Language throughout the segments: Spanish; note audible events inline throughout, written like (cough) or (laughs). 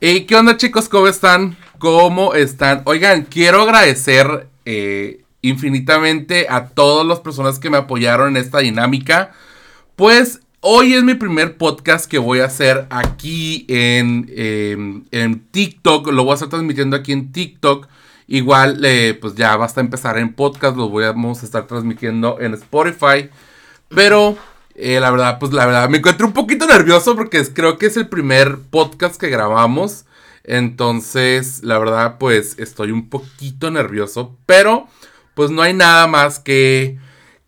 Hey, ¿qué onda chicos? ¿Cómo están? ¿Cómo están? Oigan, quiero agradecer eh, infinitamente a todas las personas que me apoyaron en esta dinámica. Pues hoy es mi primer podcast que voy a hacer aquí en, em, en TikTok. Lo voy a estar transmitiendo aquí en TikTok. Igual, eh, pues ya basta empezar en podcast. Lo voy a, vamos a estar transmitiendo en Spotify. Pero eh, la verdad, pues la verdad, me encuentro un poquito nervioso porque creo que es el primer podcast que grabamos. Entonces, la verdad, pues estoy un poquito nervioso. Pero, pues no hay nada más que,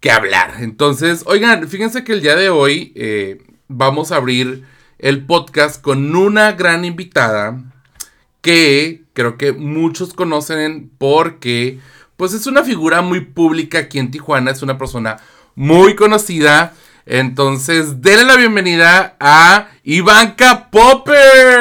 que hablar. Entonces, oigan, fíjense que el día de hoy eh, vamos a abrir el podcast con una gran invitada que creo que muchos conocen porque, pues es una figura muy pública aquí en Tijuana. Es una persona muy conocida. Entonces, denle la bienvenida a Ivanka Popper.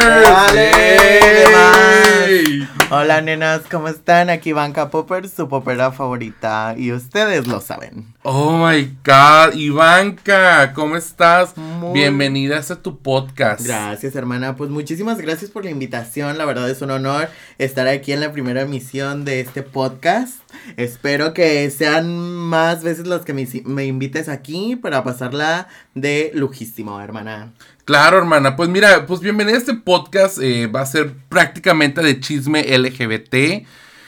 Hola nenas, ¿cómo están? Aquí Ivanka Popper, su popera favorita. Y ustedes lo saben. Oh my god, Ivanka, ¿cómo estás? Bienvenida a este tu podcast. Gracias, hermana. Pues muchísimas gracias por la invitación. La verdad es un honor estar aquí en la primera emisión de este podcast. Espero que sean más veces los que me, invites aquí para pasarla de lujísimo, hermana. Claro, hermana. Pues mira, pues bienvenida a este podcast. Eh, va a ser prácticamente de chisme LGBT.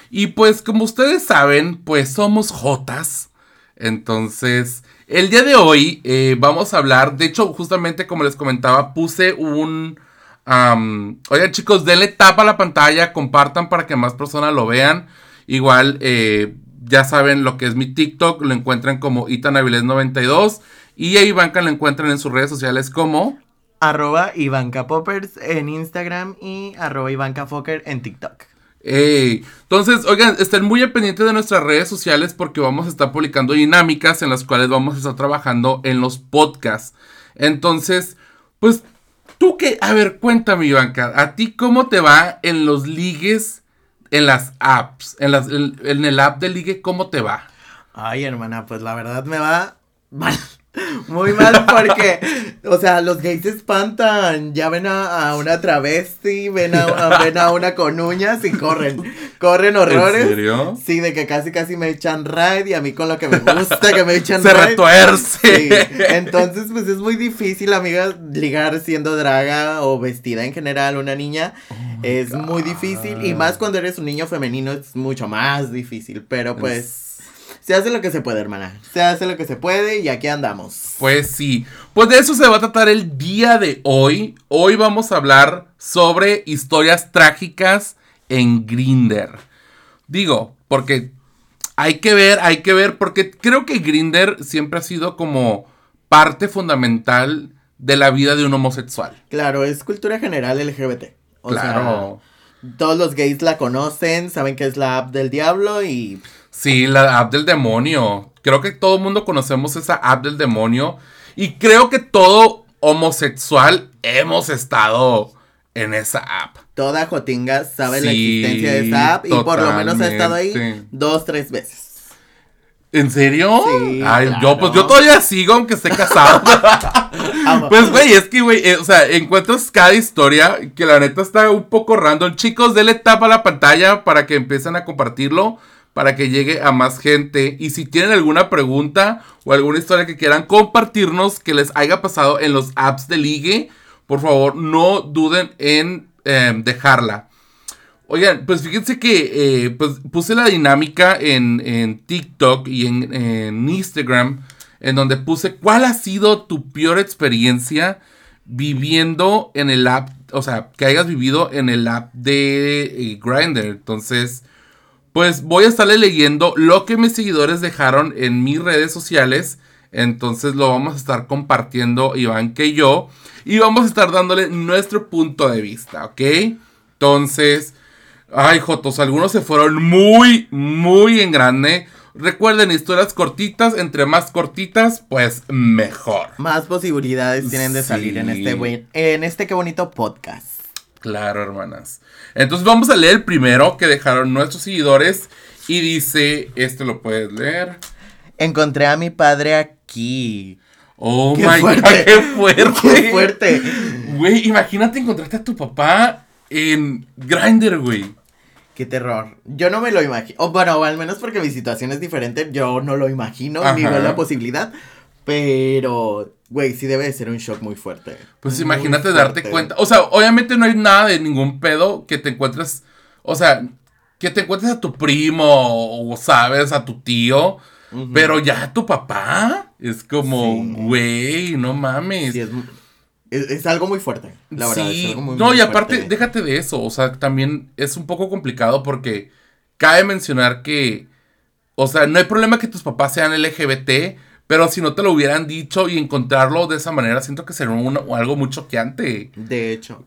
Y pues como ustedes saben, pues somos Jotas. Entonces, el día de hoy eh, vamos a hablar. De hecho, justamente como les comentaba, puse un... oigan chicos, denle tapa a la pantalla, compartan para que más personas lo vean. Igual, eh, ya saben lo que es mi TikTok, lo encuentran como Itanaviles92. Y a Ivanka lo encuentran en sus redes sociales como arroba Ivanka Poppers en Instagram y arroba Ivanka Fokker en TikTok. Entonces, oigan, estén muy pendientes de nuestras redes sociales porque vamos a estar publicando dinámicas en las cuales vamos a estar trabajando en los podcasts. Entonces, pues, tú que, a ver, cuéntame, Ivanka, ¿a ti cómo te va en los ligues, en las apps, en, las, en el app de ligue, cómo te va? Ay, hermana, pues la verdad me va mal. Muy mal porque, o sea, los gays se espantan. Ya ven a, una travesti, ven a, ven a una con uñas y corren. Corren horrores. ¿En serio? Sí, de que casi casi me echan raid y a mí con lo que me gusta que me echan (laughs) Se retuerce. Entonces, pues es muy difícil, amiga, ligar siendo draga o vestida en general una niña. Oh es muy difícil. Y más cuando eres un niño femenino es mucho más difícil. Pero pues se hace lo que se puede, hermana. Se hace lo que se puede y aquí andamos. Pues sí. Pues de eso se va a tratar el día de hoy. Hoy vamos a hablar sobre historias trágicas en Grinder. Digo, porque hay que ver, hay que ver, porque creo que Grinder siempre ha sido como parte fundamental de la vida de un homosexual. Claro, es cultura general LGBT. claro. todos los gays la conocen, saben que es la app del diablo y Sí, la app del demonio. Creo que todo el mundo conocemos esa app del demonio. Y creo que todo homosexual hemos estado en esa app. Toda Jotinga sabe la existencia de esa app y por lo menos ha estado ahí dos, tres veces. ¿En serio? Sí. Ay, yo, pues yo todavía sigo aunque esté casado. (laughs) pues, güey, es que, güey, eh, o sea, encuentras cada historia que la neta está un poco random. Chicos, denle tapa a la pantalla para que empiecen a compartirlo para que llegue a más gente. Y si tienen alguna pregunta o alguna historia que quieran compartirnos que les haya pasado en los apps de ligue, por favor no duden en em, dejarla. Oigan, pues fíjense que eh, pues puse la dinámica en, TikTok y en, en, Instagram, en donde puse cuál ha sido tu peor experiencia viviendo en el app, o sea, que hayas vivido en el app de eh, Grindr. Entonces, pues voy a estarle leyendo lo que mis seguidores dejaron en mis redes sociales. Entonces lo vamos a estar compartiendo Iván que yo. Y vamos a estar dándole nuestro punto de vista, ¿ok? Entonces, ay, Jotos, algunos se fueron muy, muy en grande. Recuerden, historias cortitas, entre más cortitas, pues mejor. Más posibilidades tienen de salir en este, buen, en este qué bonito podcast. Claro, hermanas. Entonces vamos a leer el primero que dejaron nuestros seguidores y dice, este lo puedes leer. Encontré a mi padre aquí. Oh my god, qué fuerte. Qué fuerte. Güey, imagínate encontrarte a tu papá en Grindr, güey. Qué terror. Yo no me lo imagino. Bueno, al menos porque mi situación es diferente, yo no lo imagino, ni veo la posibilidad. Pero, güey, sí debe de ser un shock muy fuerte. Pues imagínate darte cuenta. O sea, obviamente no hay nada de ningún pedo que te encuentres. O sea, que te encuentres a tu primo o, sabes, a tu tío. Pero ya tu papá es como, güey, no mames. es, algo muy fuerte, la verdad. Sí, no, y aparte, déjate de eso. O sea, también es un poco complicado porque cabe mencionar que, o sea, no hay problema que tus papás sean LGBT, pero si no te lo hubieran dicho y encontrarlo de esa manera, siento que sería algo muy choqueante. De hecho.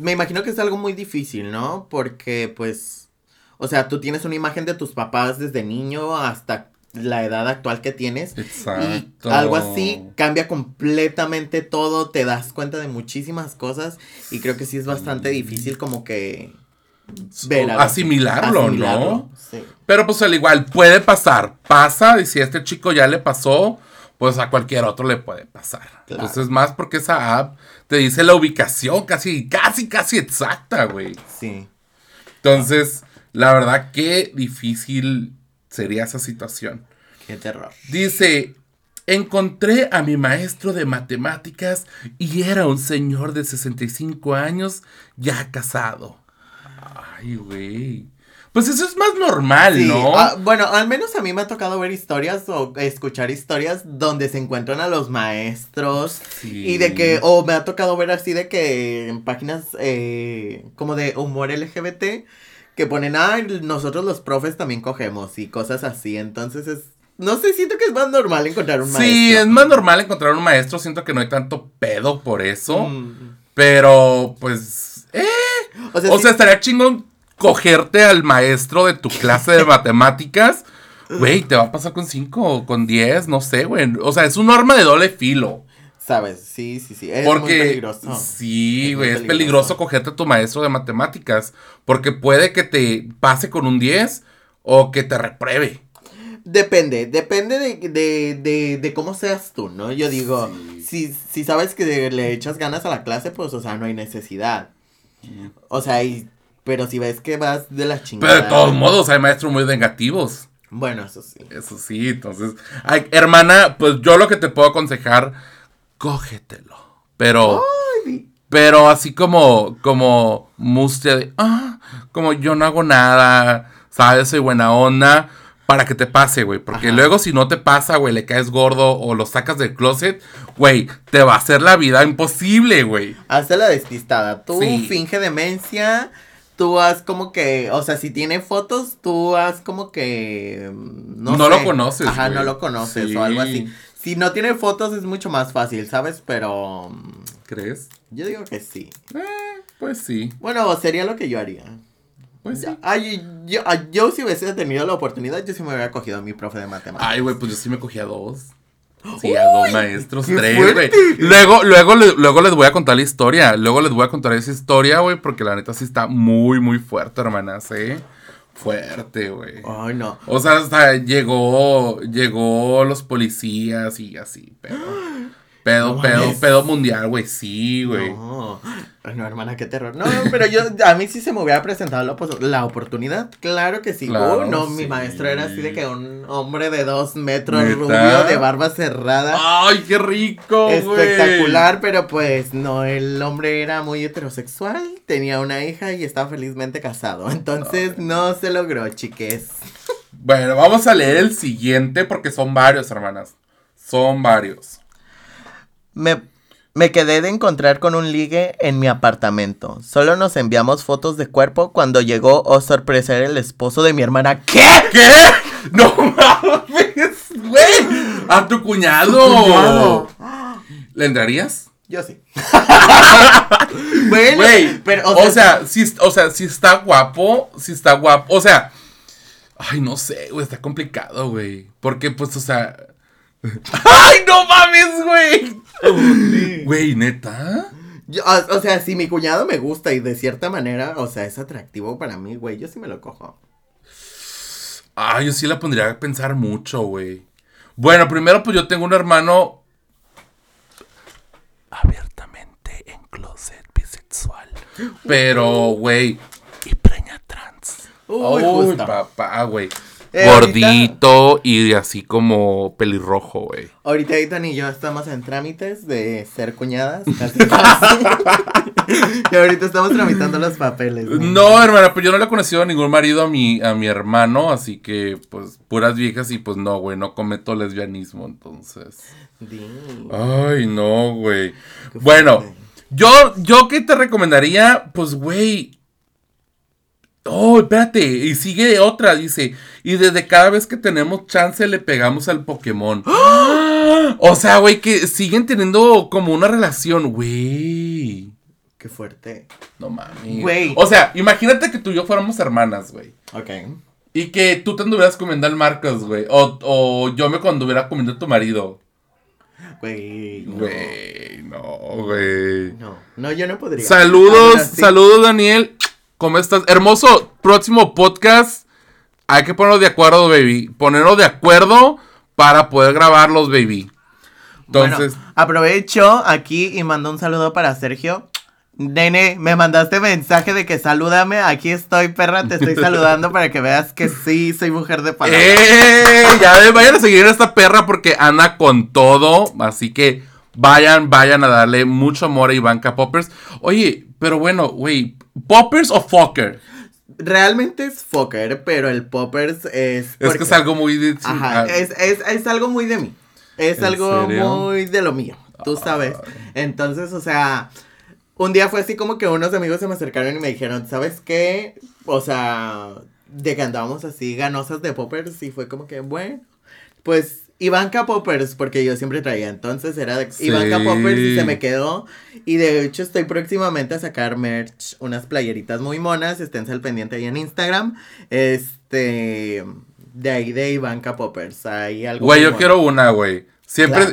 me imagino que es algo muy difícil, ¿no? Porque, pues, o sea, tú tienes una imagen de tus papás desde niño hasta la edad actual que tienes. Exacto. Y algo así cambia completamente todo, te das cuenta de muchísimas cosas y creo que sí es bastante difícil como que asimilarlo, ¿no? Sí. Pero pues al igual puede pasar, pasa y si a este chico ya le pasó, pues a cualquier otro le puede pasar. Entonces más porque esa app te dice la ubicación casi, casi, casi exacta, güey. Sí. Entonces, la verdad, qué difícil sería esa situación. Qué terror. Dice, encontré a mi maestro de matemáticas y era un señor de 65 años ya casado. Ay, güey. Pues eso es más normal, ¿no? Ah, bueno, al menos a mí me ha tocado ver historias o escuchar historias donde se encuentran a los maestros y de que, o me ha tocado ver así de que en páginas eh, como de humor LGBT que ponen, ah, nosotros los profes también cogemos y cosas así, entonces es... No sé, siento que es más normal encontrar un maestro. Sí, es más normal encontrar un maestro, siento que no hay tanto pedo por eso, mm. pero pues... Eh. O sea, estaría chingón cogerte al maestro de tu clase de matemáticas, güey, te va a pasar con 5 o con 10, no sé, güey. O sea, es un arma de doble filo. Sabes, sí, sí, sí. Es muy peligroso. Sí, güey, es, peligroso cogerte a tu maestro de matemáticas. Porque puede que te pase con un 10 o que te repruebe. Depende, depende de, cómo seas tú, ¿no? Yo digo, si, si sabes que le echas ganas a la clase, pues, o sea, no hay necesidad. O sea, y pero si ves que vas de la chingada. Pero de todos modos, hay maestros muy negativos. Bueno, eso sí. Eso sí, entonces. Ay, hermana, pues yo lo que te puedo aconsejar, cógetelo. Pero. Pero así como, como mustia de, ah, como yo no hago nada, sabes, soy buena onda, para que te pase, güey. Porque luego si no te pasa, güey, le caes gordo o lo sacas del closet, güey, te va a hacer la vida imposible, güey. Hazte la despistada. Tú finge demencia tú haz como que, o sea, si tiene fotos, tú haz como que... Mm, no, lo conoces. Ajá, no lo conoces o algo así. Si no tiene fotos es mucho más fácil, ¿sabes? Pero... Mm, ¿Crees? Yo digo que sí. Eh, pues sí. Bueno, sería lo que yo haría. Pues sí. Ay, yo, yo, si hubiese tenido la oportunidad, yo sí me hubiera cogido a mi profe de matemáticas. Ay, güey, pues yo sí me cogí a dos. Sí, a dos maestros, tres, güey. Luego, luego, luego les voy a contar la historia. Luego les voy a contar esa historia, güey, porque la neta sí está muy, muy fuerte, hermanas, ¿eh? Fuerte, güey. Ay, no. O sea, hasta llegó, llegó los policías y así, pero... Pedo, pedo, pedo mundial, güey, sí, güey. No. no, hermana, qué terror. No, pero yo, a mí sí se me hubiera presentado la, oportunidad. Claro que sí. Uh, no, mi maestro era así de que un hombre de dos metros, rubio, de barba cerrada. ¡Ay, qué rico, Espectacular, pero pues no, el hombre era muy heterosexual, tenía una hija y estaba felizmente casado. Entonces no se logró, chiques. Bueno, vamos a leer el siguiente porque son varios, hermanas. Son varios. Me, me quedé de encontrar con un ligue en mi apartamento. Solo nos enviamos fotos de cuerpo cuando llegó, oh sorpresa, era el esposo de mi hermana. ¿Qué? ¿Qué? No mames, güey. A tu cuñado. ¿Le entrarías? Yo sí. (laughs) bueno, pero o sea, si, o sea, si está guapo, si está guapo, o sea, ay, no sé, güey, está complicado, güey, porque pues, o sea, ay, no mames, güey. Güey, neta. o, sea, si mi cuñado me gusta y de cierta manera, o sea, es atractivo para mí, güey, yo sí me lo cojo. Ah, yo sí la pondría a pensar mucho, güey. Bueno, primero, pues yo tengo un hermano abiertamente en closet bisexual. Pero, güey. Y preña trans. Uy, Uy papá, güey. Eh, Gordito y así como pelirrojo, güey. Ahorita Ethan y yo estamos en trámites de ser cuñadas. (laughs) (laughs) y ahorita estamos tramitando los papeles. No, hermana, pues yo no le he conocido a ningún marido a mi, a mi hermano, así que pues puras viejas y pues no, güey, no cometo lesbianismo, entonces. Ay, no, güey. Bueno, yo, yo qué te recomendaría, pues, güey, Oh, espérate, y sigue otra, dice, y desde cada vez que tenemos chance le pegamos al Pokémon. (gasps) O sea, güey, que siguen teniendo como una relación, güey. Qué fuerte. No mames. Güey. O sea, imagínate que tú y yo fuéramos hermanas, güey. Ok. Y que tú te anduvieras comiendo al Marcos, güey. O, o yo me anduviera comiendo a tu marido. Güey. Güey, no, güey. No, no, yo no podría. Saludos, saludos, Daniel. ¿Cómo estás? Hermoso, próximo podcast. Hay que ponernos de acuerdo, baby. Ponernos de acuerdo para poder grabarlos, baby. Entonces. aprovecho aquí y mando un saludo para Sergio. Nene, me mandaste mensaje de que salúdame. Aquí estoy, perra. Te estoy (laughs) saludando para que veas que sí, soy mujer de palabra. ¡Eh! Ya vayan a seguir a esta perra porque anda con todo. Así que vayan, vayan a darle mucho amor a Ivanka Poppers. Oye, pero bueno, güey, ¿Poppers o Fokker? Realmente es Fokker, pero el Poppers es. Es que es algo muy de. Ajá, ah. es, algo muy de mí. Es algo muy de lo mío, tú sabes. Entonces, o sea, un día fue así como que unos amigos se me acercaron y me dijeron, ¿sabes qué? O sea, de que andábamos así ganosas de Poppers y fue como que, bueno, pues Ivanka Poppers, porque yo siempre traía, entonces era de Ivanka Poppers y se me quedó. Y de hecho estoy próximamente a sacar merch, unas playeritas muy monas, esténse al pendiente ahí en Instagram. Este, de ahí de Ivanka Poppers, hay algo. Güey, yo quiero una, güey. Siempre.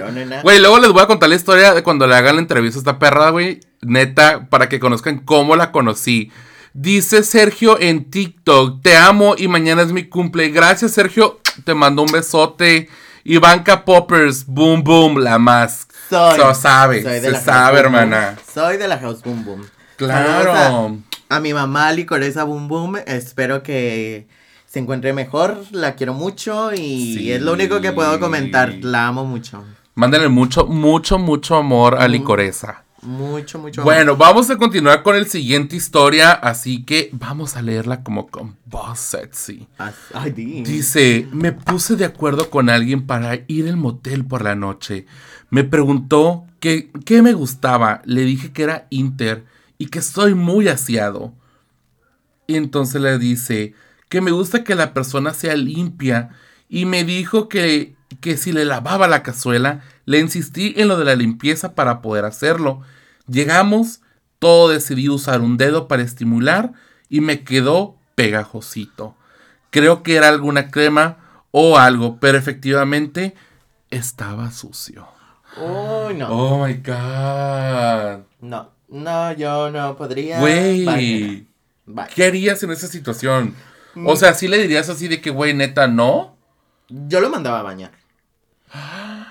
Güey, luego les voy a contar la historia de cuando le hagan la entrevista a esta perra, güey. Neta, para que conozcan cómo la conocí. Dice Sergio en TikTok, te amo y mañana es mi cumple. Gracias, Sergio. Te mando un besote. Ivanka Poppers, boom boom, la más. Soy. Se sabe, se sabe, hermana. Soy de la House Boom Boom. Claro. A, mi mamá Licoresa Boom Boom, espero que se encuentre mejor, la quiero mucho y es lo único que puedo comentar, la amo mucho. Mándenle mucho, mucho, mucho amor a Licoresa. Mucho, mucho. Bueno, vamos a continuar con el siguiente historia, así que vamos a leerla como con voz sexy. Dice, me puse de acuerdo con alguien para ir al motel por la noche. Me preguntó qué me gustaba. Le dije que era Inter y que soy muy aseado. Y entonces le dice que me gusta que la persona sea limpia. Y me dijo que, que si le lavaba la cazuela, le insistí en lo de la limpieza para poder hacerlo. Llegamos, todo decidí usar un dedo para estimular y me quedó pegajosito. Creo que era alguna crema o algo, pero efectivamente estaba sucio. Oh, no. Oh my god. No, no, yo no podría. Güey. ¿Qué harías en esa situación? O sea, ¿sí le dirías así de que, güey, neta, no? Yo lo mandaba a bañar.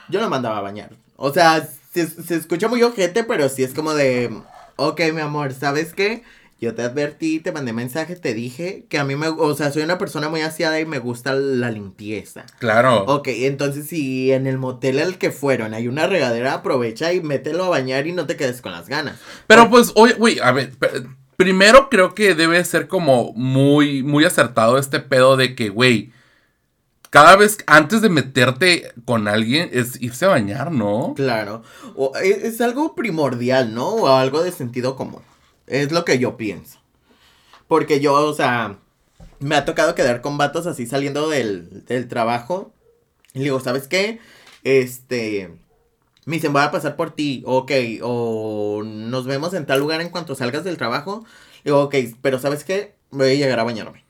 Yo lo mandaba a bañar. O sea, se, escucha muy ojete, pero sí es como de, ok, mi amor, ¿sabes qué? Yo te advertí, te mandé mensaje, te dije que a mí me, o sea, soy una persona muy aseada y me gusta la limpieza. Claro. Ok, entonces si en el motel al que fueron hay una regadera, aprovecha y mételo a bañar y no te quedes con las ganas. Pero pues, oye, güey, a ver, primero creo que debe ser como muy, muy acertado este pedo de que, güey, cada vez antes de meterte con alguien es irse a bañar, ¿no? Claro. O e, es, algo primordial, ¿no? O algo de sentido común. Es lo que yo pienso. Porque yo, o sea, me ha tocado quedar con vatos así saliendo del, del trabajo. Y digo, ¿sabes qué? Este. Me dicen, voy a pasar por ti. Ok. O nos vemos en tal lugar en cuanto salgas del trabajo. Digo, ok, pero ¿sabes qué? Voy a llegar a bañarme.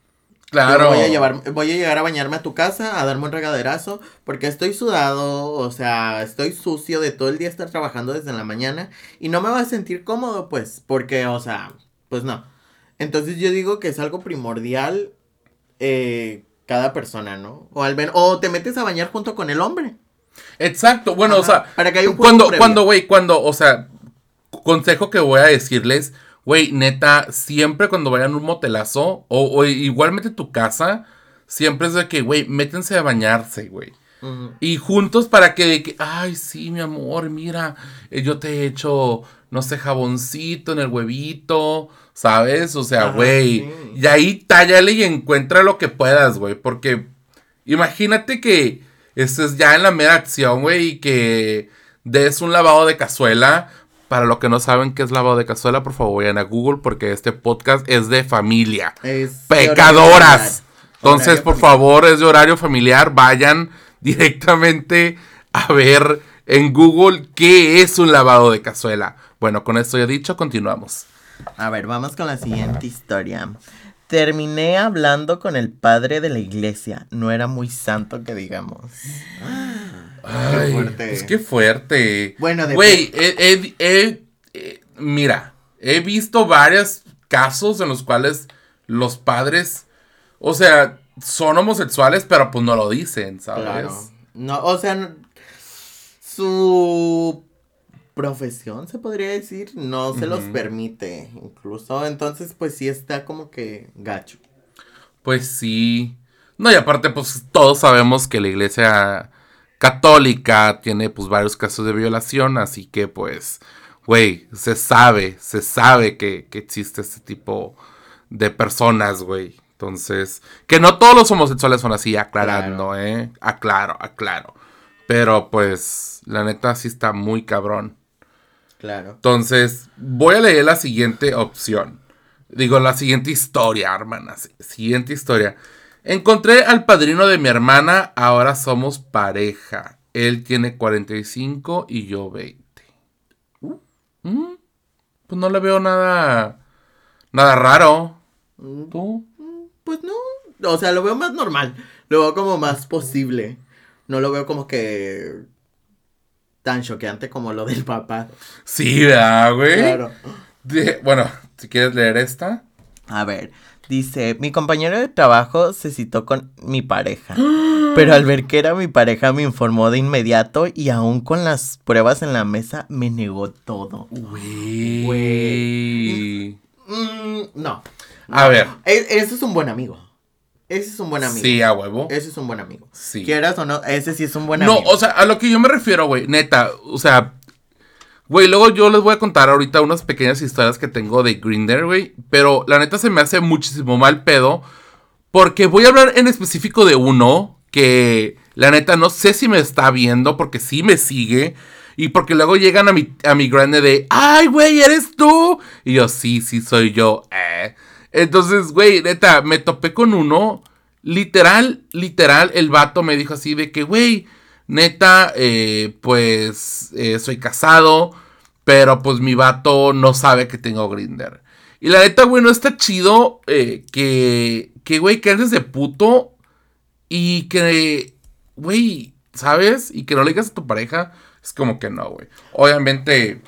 Claro. Voy a, llevar, voy a llegar a bañarme a tu casa, a darme un regaderazo, porque estoy sudado, o sea, estoy sucio de todo el día estar trabajando desde la mañana y no me va a sentir cómodo, pues, porque, o sea, pues no. Entonces yo digo que es algo primordial eh, cada persona, ¿no? O al o te metes a bañar junto con el hombre. Exacto, bueno, o sea, para que haya un cuando, cuando, güey, cuando, o sea, consejo que voy a decirles, Güey, neta, siempre cuando vayan a un motelazo, o, igualmente tu casa, siempre es de que, güey, métense a bañarse, güey. Y juntos para que, que, ay, sí, mi amor, mira, eh, yo te he hecho, no sé, jaboncito en el huevito, ¿sabes? O sea, güey. Y ahí tállale y encuentra lo que puedas, güey. Porque imagínate que estés ya en la mera acción, güey, y que des un lavado de cazuela. Para los que no saben qué es lavado de cazuela, por favor vayan a Google porque este podcast es de familia. Es Pecadoras. Entonces, por favor, es de horario familiar. Vayan directamente a ver en Google qué es un lavado de cazuela. Bueno, con esto ya dicho, continuamos. A ver, vamos con la siguiente historia. Terminé hablando con el padre de la iglesia. No era muy santo que digamos. Ay, qué fuerte. Pues qué fuerte. Bueno, Güey, mira, he visto varios casos en los cuales los padres, o sea, son homosexuales, pero pues no lo dicen, ¿sabes? No, o sea, su profesión, se podría decir, no se los permite, incluso, entonces pues sí está como que gacho. Pues sí. No, y aparte pues todos sabemos que la iglesia católica tiene pues varios casos de violación, así que pues, güey, se sabe, se sabe que, que existe este tipo de personas, güey. Entonces, que no todos los homosexuales son así, aclarando, ¿eh? Aclaro, aclaro. Pero pues, la neta sí está muy cabrón. Claro. Entonces, voy a leer la siguiente opción. Digo, la siguiente historia, hermanas. Siguiente historia. Encontré al padrino de mi hermana, ahora somos pareja. Él tiene 45 y yo 20. Uh. Mm, pues no le veo nada. Nada raro. Mm. ¿Tú? Mm, pues no. O sea, lo veo más normal. Lo veo como más posible. No lo veo como que tan choqueante como lo del papá. Sí, ¿verdad, güey? Claro. bueno, si quieres leer esta. A ver, dice, mi compañero de trabajo se citó con mi pareja, (gasps) pero al ver que era mi pareja me informó de inmediato y aún con las pruebas en la mesa me negó todo. Güey. Mm, no. A ver. E, eso es un buen amigo. Ese es un buen amigo. Sí, a huevo. Ese es un buen amigo. Sí. Quieras o no, ese sí es un buen amigo. No, o sea, a lo que yo me refiero, güey, neta, o sea, güey, luego yo les voy a contar ahorita unas pequeñas historias que tengo de Grinder, güey, pero la neta se me hace muchísimo mal pedo porque voy a hablar en específico de uno que la neta no sé si me está viendo porque sí me sigue. Y porque luego llegan a mi, a mi grande de, ay, güey, ¿eres tú? Y yo, sí, sí, soy yo. Eh. Entonces, güey, neta, me topé con uno. Literal, literal, el vato me dijo así de que, güey, neta, eh, pues eh, soy casado, pero pues mi vato no sabe que tengo Grinder. Y la neta, güey, no está chido eh, que, que, güey, que eres de puto y que, güey, ¿sabes? Y que no le digas a tu pareja. Es como que no, güey. Obviamente,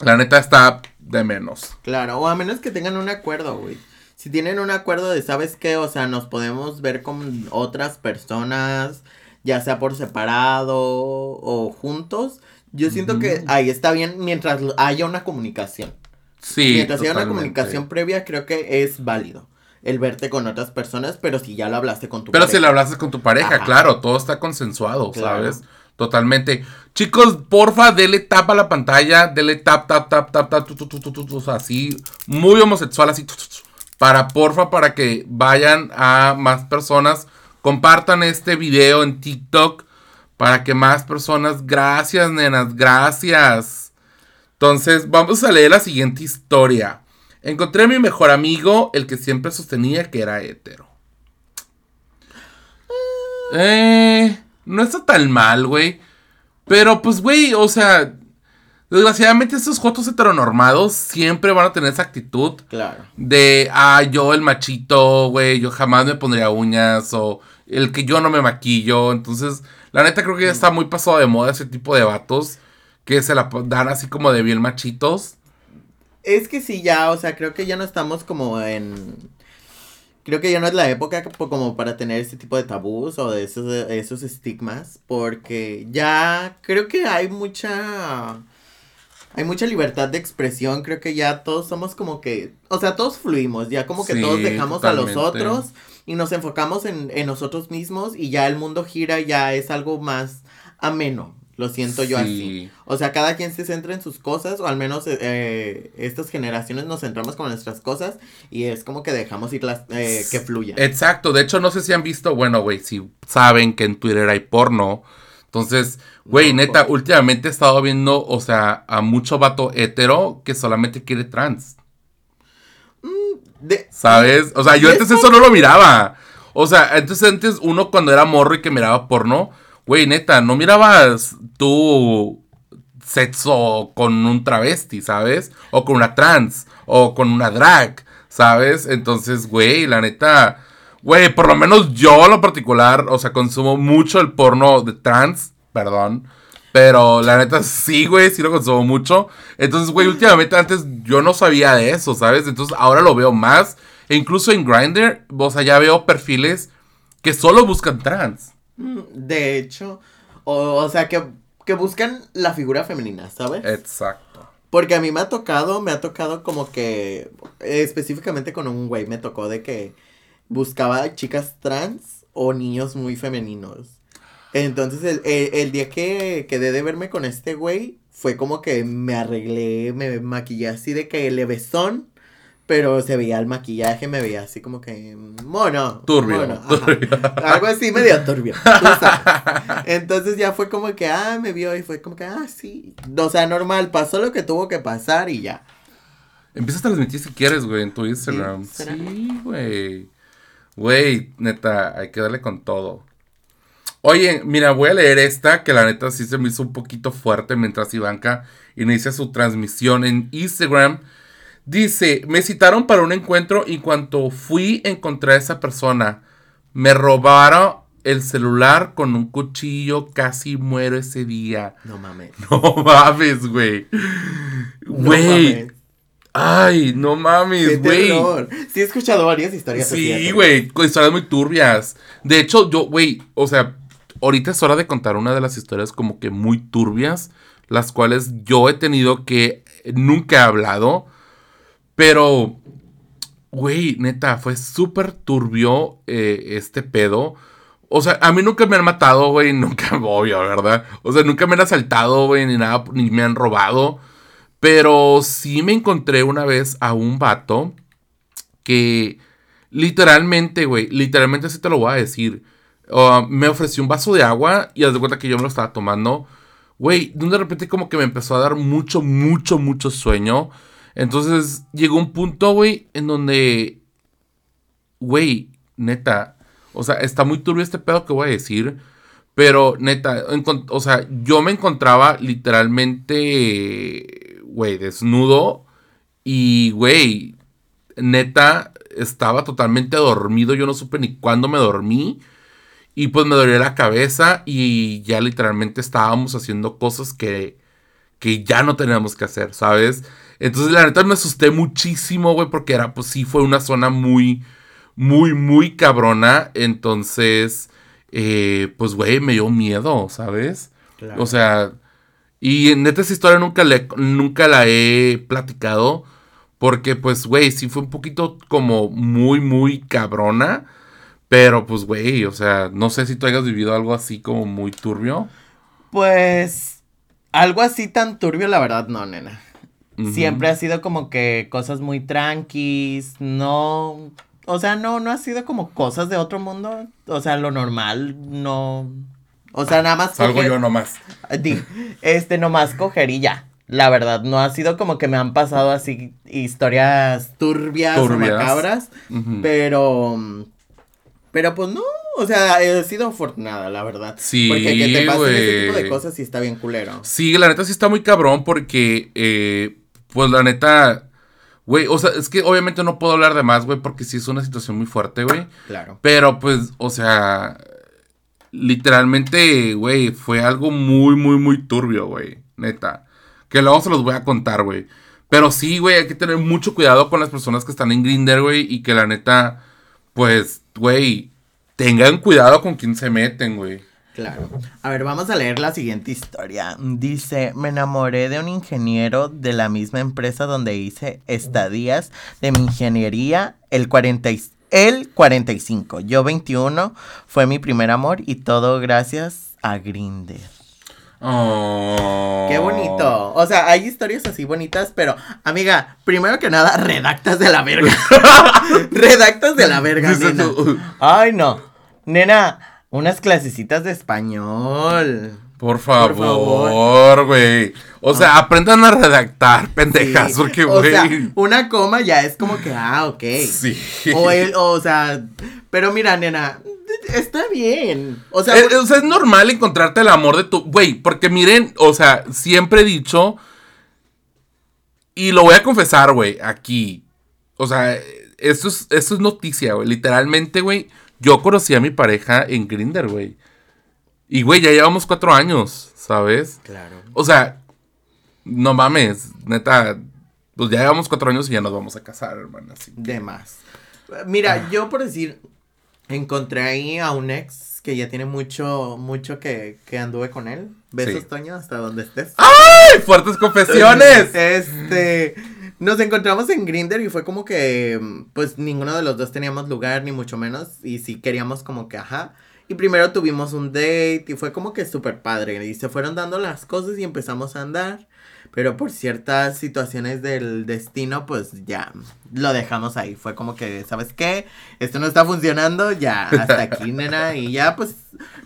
la neta está de menos. Claro, o a menos que tengan un acuerdo, güey. Si tienen un acuerdo de, ¿sabes qué? O sea, nos podemos ver con otras personas, ya sea por separado o juntos. Yo siento que ahí está bien mientras haya una comunicación. Sí. Mientras haya una comunicación previa, creo que es válido el verte con otras personas, pero si ya lo hablaste con tu pero pareja. Pero si lo hablaste con tu pareja, claro, todo está consensuado, ¿sabes? Totalmente. Chicos, porfa, dele tap a la pantalla. Dele tap, tap, tap, tap, tap, tu, así. Muy homosexual, así. Para, porfa, para que vayan a más personas. Compartan este video en TikTok. Para que más personas. Gracias, nenas. Gracias. Entonces, vamos a leer la siguiente historia. Encontré a mi mejor amigo, el que siempre sostenía que era hetero. Eh no está tan mal, güey. Pero pues, güey, o sea, desgraciadamente estos jotos heteronormados siempre van a tener esa actitud. Claro. De, ah, yo el machito, güey, yo jamás me pondría uñas o el que yo no me maquillo. Entonces, la neta creo que ya está muy pasado de moda ese tipo de vatos que se la dan así como de bien machitos. Es que sí, ya, o sea, creo que ya no estamos como en creo que ya no es la época como para tener este tipo de tabús o de esos, esos estigmas, porque ya creo que hay mucha hay mucha libertad de expresión, creo que ya todos somos como que, o sea, todos fluimos, ya como que todos dejamos a los otros y nos enfocamos en, en, nosotros mismos y ya el mundo gira, ya es algo más ameno, lo siento yo así. O sea, cada quien se centra en sus cosas, o al menos eh, eh, estas generaciones nos centramos con nuestras cosas y es como que dejamos ir las, eh, que fluya. Exacto, de hecho no sé si han visto, bueno, güey, si saben que en Twitter hay porno. Entonces, güey, neta, últimamente he estado viendo, o sea, a mucho vato hetero que solamente quiere trans. Mm, ¿Sabes? O sea, yo antes eso no lo miraba. O sea, entonces antes uno cuando era morro y que miraba porno, güey, neta, no mirabas tú sexo con un travesti, ¿sabes? O con una trans, o con una drag, ¿sabes? Entonces, güey, la neta, Güey, por lo menos yo en lo particular, o sea, consumo mucho el porno de trans, perdón. Pero la neta sí, güey, sí lo consumo mucho. Entonces, güey, últimamente antes yo no sabía de eso, ¿sabes? Entonces ahora lo veo más. E incluso en Grindr, o sea, ya veo perfiles que solo buscan trans. Mm, de hecho, o, sea, que, que buscan la figura femenina, ¿sabes? Exacto. Porque a mí me ha tocado, me ha tocado como que, específicamente con un güey, me tocó de que buscaba chicas trans o niños muy femeninos. Entonces, el, día que quedé de verme con este güey, fue como que me arreglé, me maquillé así de que le besón, pero se veía el maquillaje, me veía así como que mono. Turbio. (laughs) algo así medio turbio. (laughs) Entonces ya fue como que, ah, me vio y fue como que, ah, sí. O sea, normal, pasó lo que tuvo que pasar y ya. Empieza a transmitir si quieres, güey, en tu Instagram. Sí, güey. Güey, neta, hay que darle con todo. Oye, mira, voy a leer esta que la neta sí se me hizo un poquito fuerte mientras Ivanka inicia su transmisión en Instagram. Dice, me citaron para un encuentro y cuando fui encontré a esa persona. Me robaron el celular con un cuchillo, casi muero ese día. No mames. (laughs) No mames, güey. Güey. Ay, no mames, güey. Sí, he escuchado varias historias Sí, güey, historias muy turbias. De hecho, yo, güey, o sea, ahorita es hora de contar una de las historias como que muy turbias, las cuales yo he tenido que nunca he hablado, pero, güey, neta, fue súper turbio eh, este pedo. O sea, a mí nunca me han matado, güey, (laughs) nunca, obvio, ¿verdad? O sea, nunca me han asaltado, güey, ni nada, ni me han robado. Pero sí me encontré una vez a un vato que literalmente, güey, literalmente así te lo voy a decir. Me ofreció un vaso de agua y haz de cuenta que yo me lo estaba tomando. Güey, de repente como que me empezó a dar mucho, mucho, mucho sueño. Entonces llegó un punto, güey, en donde, güey, neta, o sea, está muy turbio este pedo que voy a decir. Pero neta, o sea, yo me encontraba literalmente güey, desnudo. Y, güey, neta, estaba totalmente dormido. Yo no supe ni cuándo me dormí. Y pues me dolía la cabeza y ya literalmente estábamos haciendo cosas que, que ya no teníamos que hacer, ¿sabes? Entonces la neta me asusté muchísimo, güey, porque era, pues sí, fue una zona muy, muy, muy cabrona. Entonces, eh, pues, güey, me dio miedo, ¿sabes? O sea, y neta esa historia nunca, le, nunca la he platicado. Porque pues, güey, sí fue un poquito como muy, muy cabrona. Pero pues, güey, o sea, no sé si tú hayas vivido algo así como muy turbio. Pues, algo así tan turbio, la verdad, no, nena. Siempre ha sido como que cosas muy tranquis, no... O sea, no, no ha sido como cosas de otro mundo. O sea, lo normal, no, o sea, nada más. Salgo yo nomás. Este, nomás cogería. La verdad, no ha sido como que me han pasado así historias turbias, macabras. Pero. Pero pues no. O sea, he sido afortunada, la verdad. Sí. Porque que te pasen ese tipo de cosas sí está bien culero. Sí, la neta sí está muy cabrón porque. Eh, pues la neta. Güey, o sea, es que obviamente no puedo hablar de más, güey, porque sí es una situación muy fuerte, güey. Claro. Pero pues, o sea, literalmente, güey, fue algo muy, muy, muy turbio, güey. Neta. Que luego se los voy a contar, güey. Pero sí, güey, hay que tener mucho cuidado con las personas que están en Grinder, güey. Y que la neta, pues, güey, tengan cuidado con quién se meten, güey. Claro. A ver, vamos a leer la siguiente historia. Dice, me enamoré de un ingeniero de la misma empresa donde hice estadías de mi ingeniería el 40 el 45. Yo 21 fue mi primer amor y todo gracias a Grinder. Oh. Qué bonito. O sea, hay historias así bonitas, pero amiga, primero que nada, redactas de la verga. (laughs) redactas de la verga, nena. Ay, no. Nena, unas clasecitas de español. Por favor, güey. O sea, ah. aprendan a redactar, pendejas, porque, güey. O sea, una coma ya es como que, ah, ok. Sí. O, el, o sea, pero mira, nena, está bien. O sea, es, es normal encontrarte el amor de tu. Güey, porque miren, o sea, siempre he dicho. Y lo voy a confesar, güey, aquí. O sea, esto es, esto es noticia, güey. Literalmente, güey. Yo conocí a mi pareja en Grinder, güey. Y, güey, ya llevamos cuatro años, ¿sabes? Claro. O sea, no mames, neta. Pues ya llevamos cuatro años y ya nos vamos a casar, hermana. De más. Mira, ah. yo por decir, encontré ahí a un ex que ya tiene mucho, mucho que, que anduve con él. Besos, Toño, hasta donde estés. ¡Ay! ¡Fuertes confesiones! (laughs) este. Nos encontramos en Grinder y fue como que, pues ninguno de los dos teníamos lugar, ni mucho menos. Y sí queríamos como que, ajá. Y primero tuvimos un date y fue como que súper padre. Y se fueron dando las cosas y empezamos a andar. Pero por ciertas situaciones del destino, pues ya lo dejamos ahí. Fue como que, ¿sabes qué? Esto no está funcionando, ya hasta aquí, (laughs) nena. Y ya, pues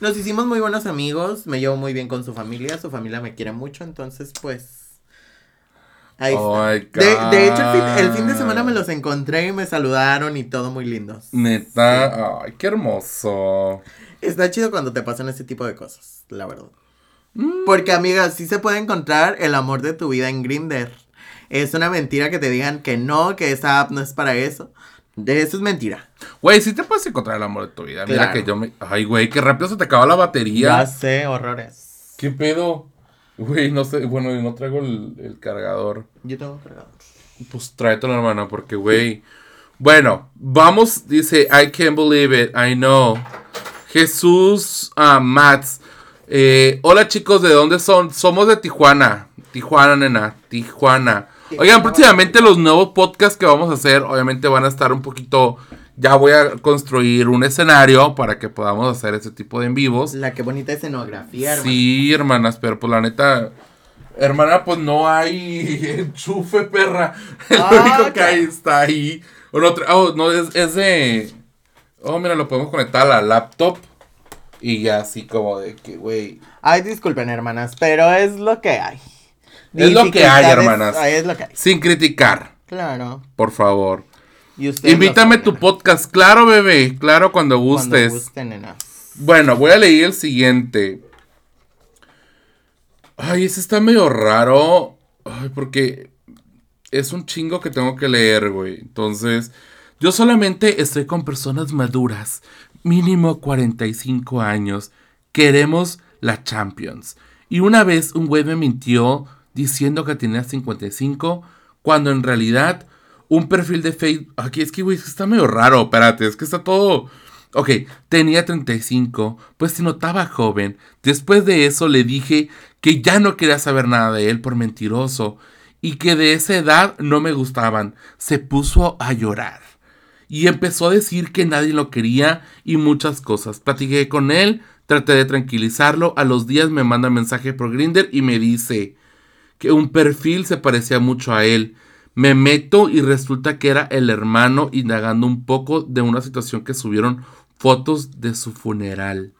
nos hicimos muy buenos amigos. Me llevo muy bien con su familia. Su familia me quiere mucho, entonces, pues. Ahí está. De, de, hecho, el fin, de semana me los encontré y me saludaron y todo muy lindos. Neta, ay, qué hermoso. Está chido cuando te pasan ese tipo de cosas, la verdad. Porque, amiga, sí se puede encontrar el amor de tu vida en Grinder. Es una mentira que te digan que no, que esa app no es para eso. De eso es mentira. Güey, sí te puedes encontrar el amor de tu vida. Mira que yo me. Ay, güey, qué rápido se te acaba la batería. Ya sé, horrores. ¿Qué pedo? Güey, no sé. Bueno, no traigo el, cargador. Yo tengo cargador. Pues tráetelo, hermana, porque, güey. Bueno, vamos. Dice, I can't believe it. I know. Jesús uh, Mats. Eh, hola chicos, ¿de dónde son? Somos de Tijuana. Tijuana, nena. Tijuana. Oigan, próximamente los nuevos podcasts que vamos a hacer, obviamente van a estar un poquito. Ya voy a construir un escenario para que podamos hacer ese tipo de en vivos. La que bonita escenografía, hermana. Sí, hermanas, pero pues la neta. Hermana, pues no hay (laughs) enchufe, perra. (laughs) Ah, único que hay está ahí. Oh, no es, es de. Oh, mira, lo podemos conectar a la laptop. Y ya así como de que, güey. Ay, disculpen, hermanas, pero es lo que hay. Es lo que hay, hermanas. Es lo que hay. Sin criticar. Claro. Por favor. Invítame tu podcast, claro, bebé. Claro, cuando gustes. Cuando gusten, Bueno, voy a leer el siguiente. Ay, ese está medio raro. Ay, porque es un chingo que tengo que leer, güey. Entonces, yo solamente estoy con personas maduras mínimo 45 años. Queremos la Champions. Y una vez un güey me mintió diciendo que tenía 55, cuando en realidad un perfil de Facebook... Aquí es que, güey, está medio raro, espérate, es que está todo... Ok, tenía 35, pues se notaba joven. Después de eso le dije que ya no quería saber nada de él por mentiroso y que de esa edad no me gustaban. Se puso a llorar y empezó a decir que nadie lo quería y muchas cosas. Platiqué con él, traté de tranquilizarlo, a los días me manda mensaje por Grinder y me dice que un perfil se parecía mucho a él. Me meto y resulta que era el hermano indagando un poco de una situación que subieron fotos de su funeral.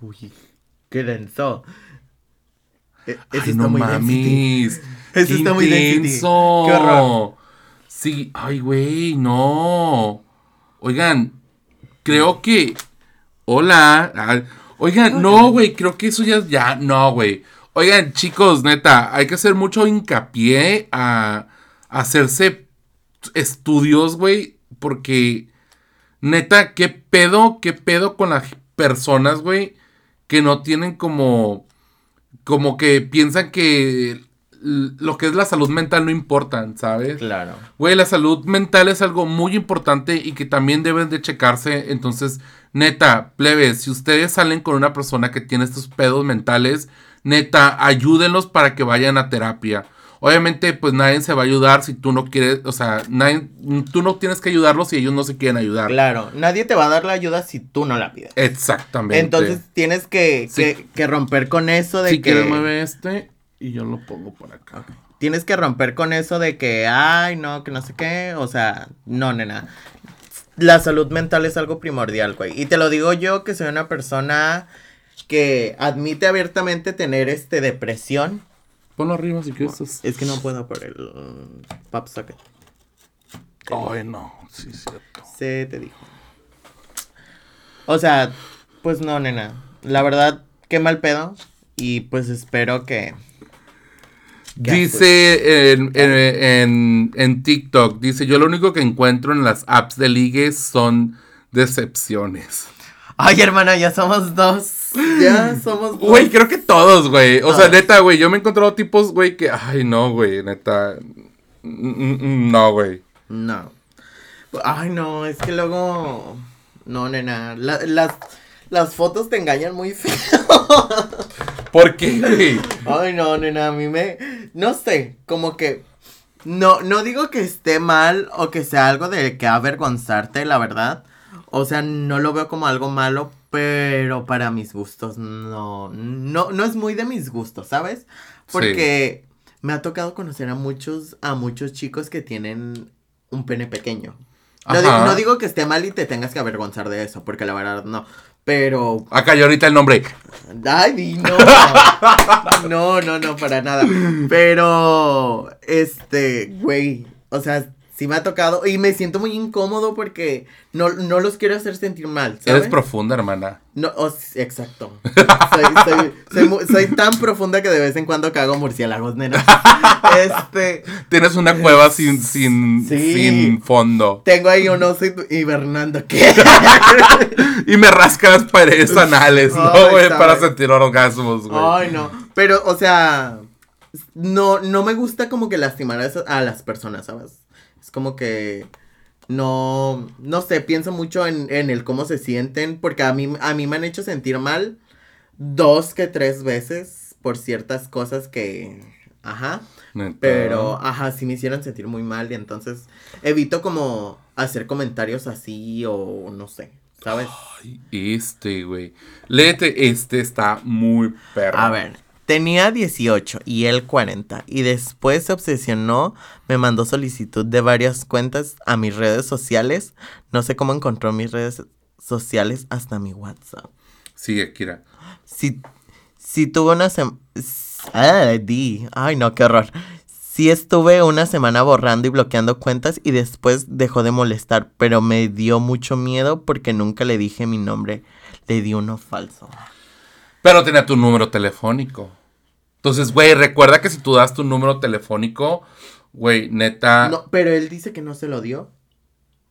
Uy, qué denso. E, Ay, no mames. Eso está muy denso. Qué horror. Sí, ay, güey, no. Oigan, creo que. Hola. Oigan, no, güey, creo que eso ya. Ya, no, güey. Oigan, chicos, neta, hay que hacer mucho hincapié a, hacerse estudios, güey, porque. Neta, ¿qué pedo? ¿Qué pedo con las personas, güey? Que no tienen como. Como que piensan que lo que es la salud mental no importan, ¿sabes? Claro. Güey, la salud mental es algo muy importante y que también deben de checarse. Entonces, neta, plebes, si ustedes salen con una persona que tiene estos pedos mentales, neta, ayúdenlos para que vayan a terapia. Obviamente, pues nadie se va a ayudar si tú no quieres, o sea, nadie, tú no tienes que ayudarlos si ellos no se quieren ayudar. Claro, nadie te va a dar la ayuda si tú no la pides. Exactamente. Entonces tienes que, que, romper con eso de que... Si quieres mueve este y yo lo pongo por acá. Tienes que romper con eso de que, ay, no, que no sé qué, o sea, no, nena. La salud mental es algo primordial, güey. Y te lo digo yo que soy una persona que admite abiertamente tener este depresión Ponlo arriba si quieres. Es que no puedo por el pop socket. Ay, no, sí, cierto. Se te dijo. O sea, pues no, nena. La verdad, qué mal pedo. Y pues espero que. Dice en, en, en, TikTok, dice, yo lo único que encuentro en las apps de ligues son decepciones. Ay, hermana, ya somos dos. Ya somos. Güey, creo que todos, güey. O sea, neta, güey. Yo me he encontrado tipos, güey, que. Ay, no, güey, neta. No, güey. No. Ay, no, es que luego. No, nena. las, las fotos te engañan muy feo. (laughs) ¿Por qué, güey? Ay, no, nena. A mí me. No sé, como que. No, no digo que esté mal o que sea algo de que avergonzarte, la verdad. O sea, no lo veo como algo malo, pero para mis gustos no, no, no es muy de mis gustos, ¿sabes? Porque me ha tocado conocer a muchos, a muchos chicos que tienen un pene pequeño. No digo, que esté mal y te tengas que avergonzar de eso, porque la verdad no. Pero. Acá yo ahorita el nombre. Ay, no. (laughs) No, no, no, para nada. Pero. Este, güey. O sea, sí me ha tocado y me siento muy incómodo porque no, no los quiero hacer sentir mal. ¿sabes? Eres profunda, hermana. No, exacto. Soy, tan profunda que de vez en cuando cago murciélagos, nena. (laughs) Este. Tienes una cueva sin, sin, sin fondo. Tengo ahí un oso hibernando. ¿Qué? (laughs) y me rasca las paredes anales, ¿no, güey? Para sentir orgasmos, güey. Ay, no. Pero, o sea. No, no me gusta como que lastimar a, a las personas, ¿sabes? Es como que no, no sé, pienso mucho en, el cómo se sienten, porque a mí, a mí me han hecho sentir mal dos que tres veces por ciertas cosas que, ajá, pero, ajá, sí me hicieron sentir muy mal y entonces evito como hacer comentarios así o no sé, ¿sabes? Ay, este, güey. Léete, este está muy perro. A ver, Tenía 18 y él 40 y después se obsesionó, me mandó solicitud de varias cuentas a mis redes sociales. No sé cómo encontró mis redes sociales hasta mi WhatsApp. Sigue, Kira. Si, si tuve una semana... Ay, ay, no, qué horror. Sí estuve una semana borrando y bloqueando cuentas y después dejó de molestar, pero me dio mucho miedo porque nunca le dije mi nombre. Le di uno falso. Pero tenía tu número telefónico. Entonces, güey, recuerda que si tú das tu número telefónico, güey, neta. No, pero él dice que no se lo dio.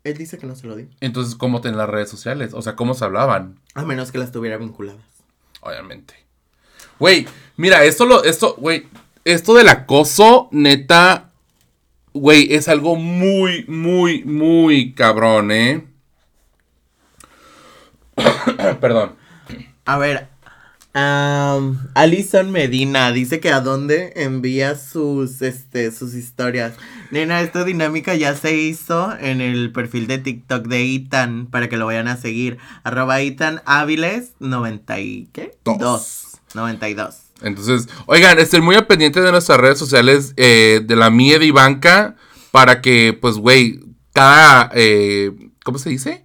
Él dice que no se lo dio. Entonces, ¿cómo ten las redes sociales? O sea, ¿cómo se hablaban? A menos que las tuviera vinculadas. Obviamente. Güey, mira, esto lo, esto, güey, esto del acoso, neta, güey, es algo muy, muy, muy cabrón, ¿eh? (coughs) Perdón. A ver, Um, Alison Medina dice que a dónde envía sus, este, sus historias. Nena, esta dinámica ya se hizo en el perfil de TikTok de Itan para que lo vayan a seguir. Arroba Itan Áviles 90 y ¿qué? Dos. 92. Entonces, oigan, estén muy al pendiente de nuestras redes sociales eh, de la mía de Ivanka para que, pues, güey, cada, eh, ¿cómo se dice?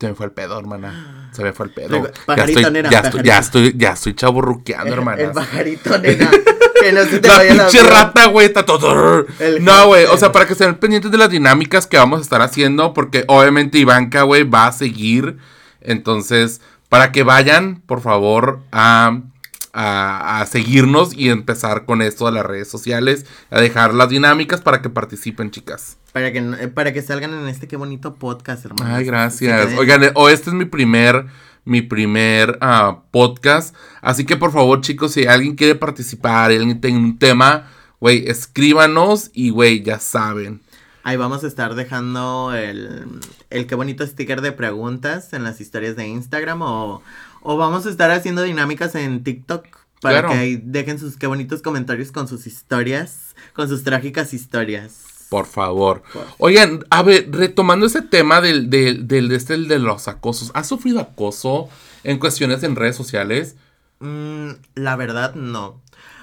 Se me fue el pedo, hermana. (gasps) Se me fue el pedo. ya estoy, nena, ya, estoy, ya estoy, ya estoy chaburruqueando, (laughs) hermana. El pajarito, (laughs) nena. que no se te la vaya pinche rata, güey, está todo. no, güey, o sea, para que estén pendientes de las dinámicas que vamos a estar haciendo, porque obviamente Ivanka, güey, va a seguir. Entonces, para que vayan, por favor, a a, seguirnos y empezar con esto de las redes sociales, a dejar las dinámicas para que participen, chicas. Para que, para que salgan en este qué bonito podcast, hermano. Ay, gracias. Oigan, o este es mi primer, mi primer ah, podcast. Así que por favor, chicos, si alguien quiere participar, alguien tiene un tema, güey, escríbanos y, güey, ya saben. Ahí vamos a estar dejando el, el qué bonito sticker de preguntas en las historias de Instagram o, o vamos a estar haciendo dinámicas en TikTok para que dejen sus qué bonitos comentarios con sus historias, con sus trágicas historias. Por favor. Oigan, a ver, retomando ese tema del, del, del, este, de los acosos, ¿has sufrido acoso en cuestiones en redes sociales? Mm, la verdad, no.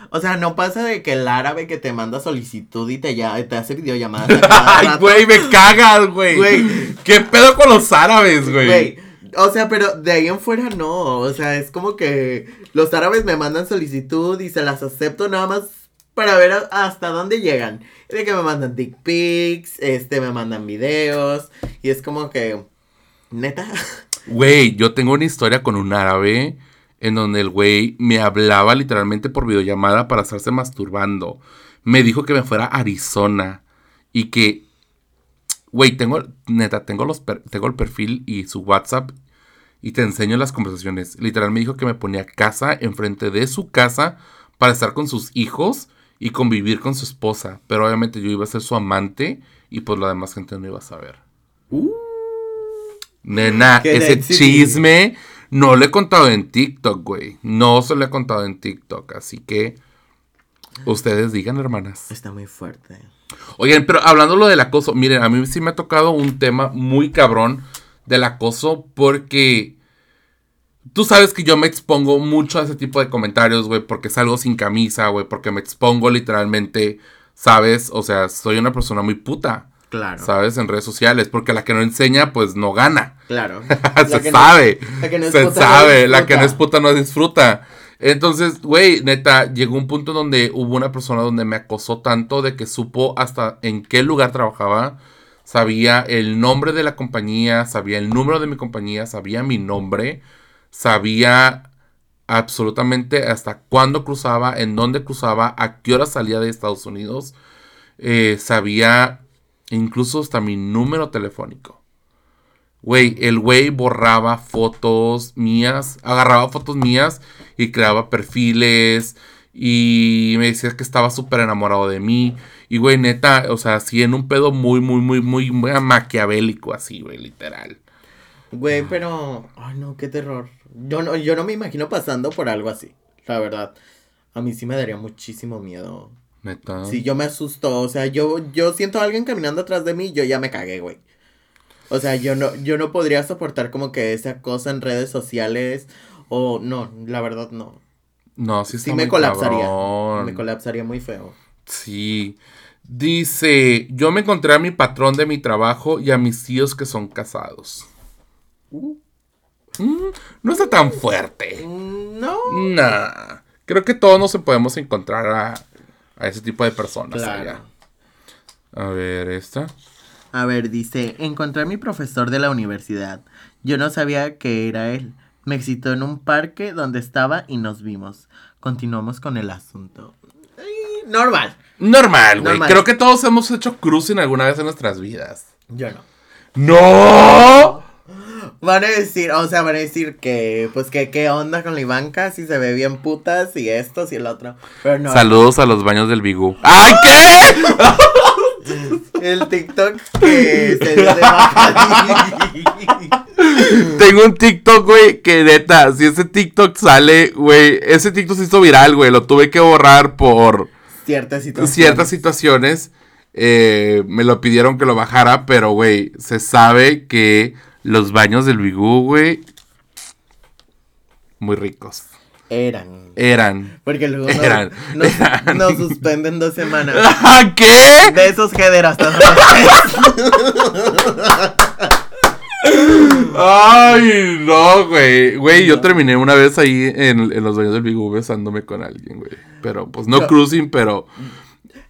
O sea, no pasa de que el árabe que te manda solicitud y te, ya, te hace videollamadas. (laughs) Ay, güey, me cagas, güey. ¿Qué pedo con los árabes, güey? O sea, pero de ahí en fuera no. O sea, es como que los árabes me mandan solicitud y se las acepto nada más para ver hasta dónde llegan. De que me mandan dick pics, este, me mandan videos. Y es como que, neta. Güey, yo tengo una historia con un árabe en donde el güey me hablaba literalmente por videollamada para estarse masturbando. Me dijo que me fuera a Arizona y que, güey, tengo, neta, tengo, los tengo el perfil y su WhatsApp y te enseño las conversaciones. Literal me dijo que me ponía casa enfrente de su casa para estar con sus hijos y convivir con su esposa. Pero obviamente yo iba a ser su amante y pues la demás gente no iba a saber. Uh, Nena, ese chisme no lo he contado en TikTok, güey. No se lo he contado en TikTok. Así que ustedes digan, hermanas. Está muy fuerte. Oigan, pero hablando lo del acoso, miren, a mí sí me ha tocado un tema muy cabrón del acoso porque Tú sabes que yo me expongo mucho a ese tipo de comentarios, güey, porque salgo sin camisa, güey, porque me expongo literalmente, ¿sabes? O sea, soy una persona muy puta. Claro. ¿Sabes? En redes sociales, porque la que no enseña, pues no gana. Claro. (laughs) Se sabe. la que no es Se sabe. la que no es puta no disfruta. Entonces, güey, neta, llegó un punto donde hubo una persona donde me acosó tanto de que supo hasta en qué lugar trabajaba, sabía el nombre de la compañía, sabía el número de mi compañía, sabía mi nombre sabía absolutamente hasta cuándo cruzaba, en dónde cruzaba, a qué hora salía de Estados Unidos. Eh, sabía incluso hasta mi número telefónico. Güey, el güey borraba fotos mías, agarraba fotos mías y creaba perfiles y me decía que estaba súper enamorado de mí. Y güey, neta, o sea, así en un pedo muy, muy, muy, muy, muy maquiavélico, así, güey, literal. Güey, pero. Ay, no, qué terror. Yo no, yo no me imagino pasando por algo así, la verdad. A mí sí me daría muchísimo miedo. Neta. Sí, yo me asusto. O sea, yo, yo siento a alguien caminando atrás de mí, yo ya me cagué, güey. O sea, yo no, yo no podría soportar como que esa cosa en redes sociales. O no, la verdad no. No, sí está Sí me colapsaría. Me colapsaría muy feo. Sí. Dice, yo me encontré a mi patrón de mi trabajo y a mis tíos que son casados. Uh. Mm, no está tan fuerte. Mm, no. Nah. Creo que todos nos podemos encontrar a, ese tipo de personas A ver, esta. A ver, dice, encontré a mi profesor de la universidad. Yo no sabía que era él. Me excitó en un parque donde estaba y nos vimos. Continuamos con el asunto. Normal. Normal, güey. Creo que todos hemos hecho cruising alguna vez en nuestras vidas. Yo no. ¡No! Van a decir, o sea, van a decir que, pues, que qué onda con la Ivanka, si se ve bien putas y esto, y el otro. Pero no. Saludos a los baños del Bigú. ¡Ay, qué! (laughs) (laughs) el TikTok que se dio de Tengo un TikTok, güey, que neta, si ese TikTok sale, güey, ese TikTok se hizo viral, güey, lo tuve que borrar por ciertas situaciones. Ciertas situaciones. Eh, me lo pidieron que lo bajara, pero, güey, se sabe que los baños del Bigú, güey. Muy ricos. Eran. Eran. Porque luego eran, nos, suspenden dos semanas. (laughs) ¿Qué? De esos hasta (laughs) Ay, no, güey. Güey, yo terminé una vez ahí en, los baños del Bigú besándome con alguien, güey. Pero, pues no, cruising, pero.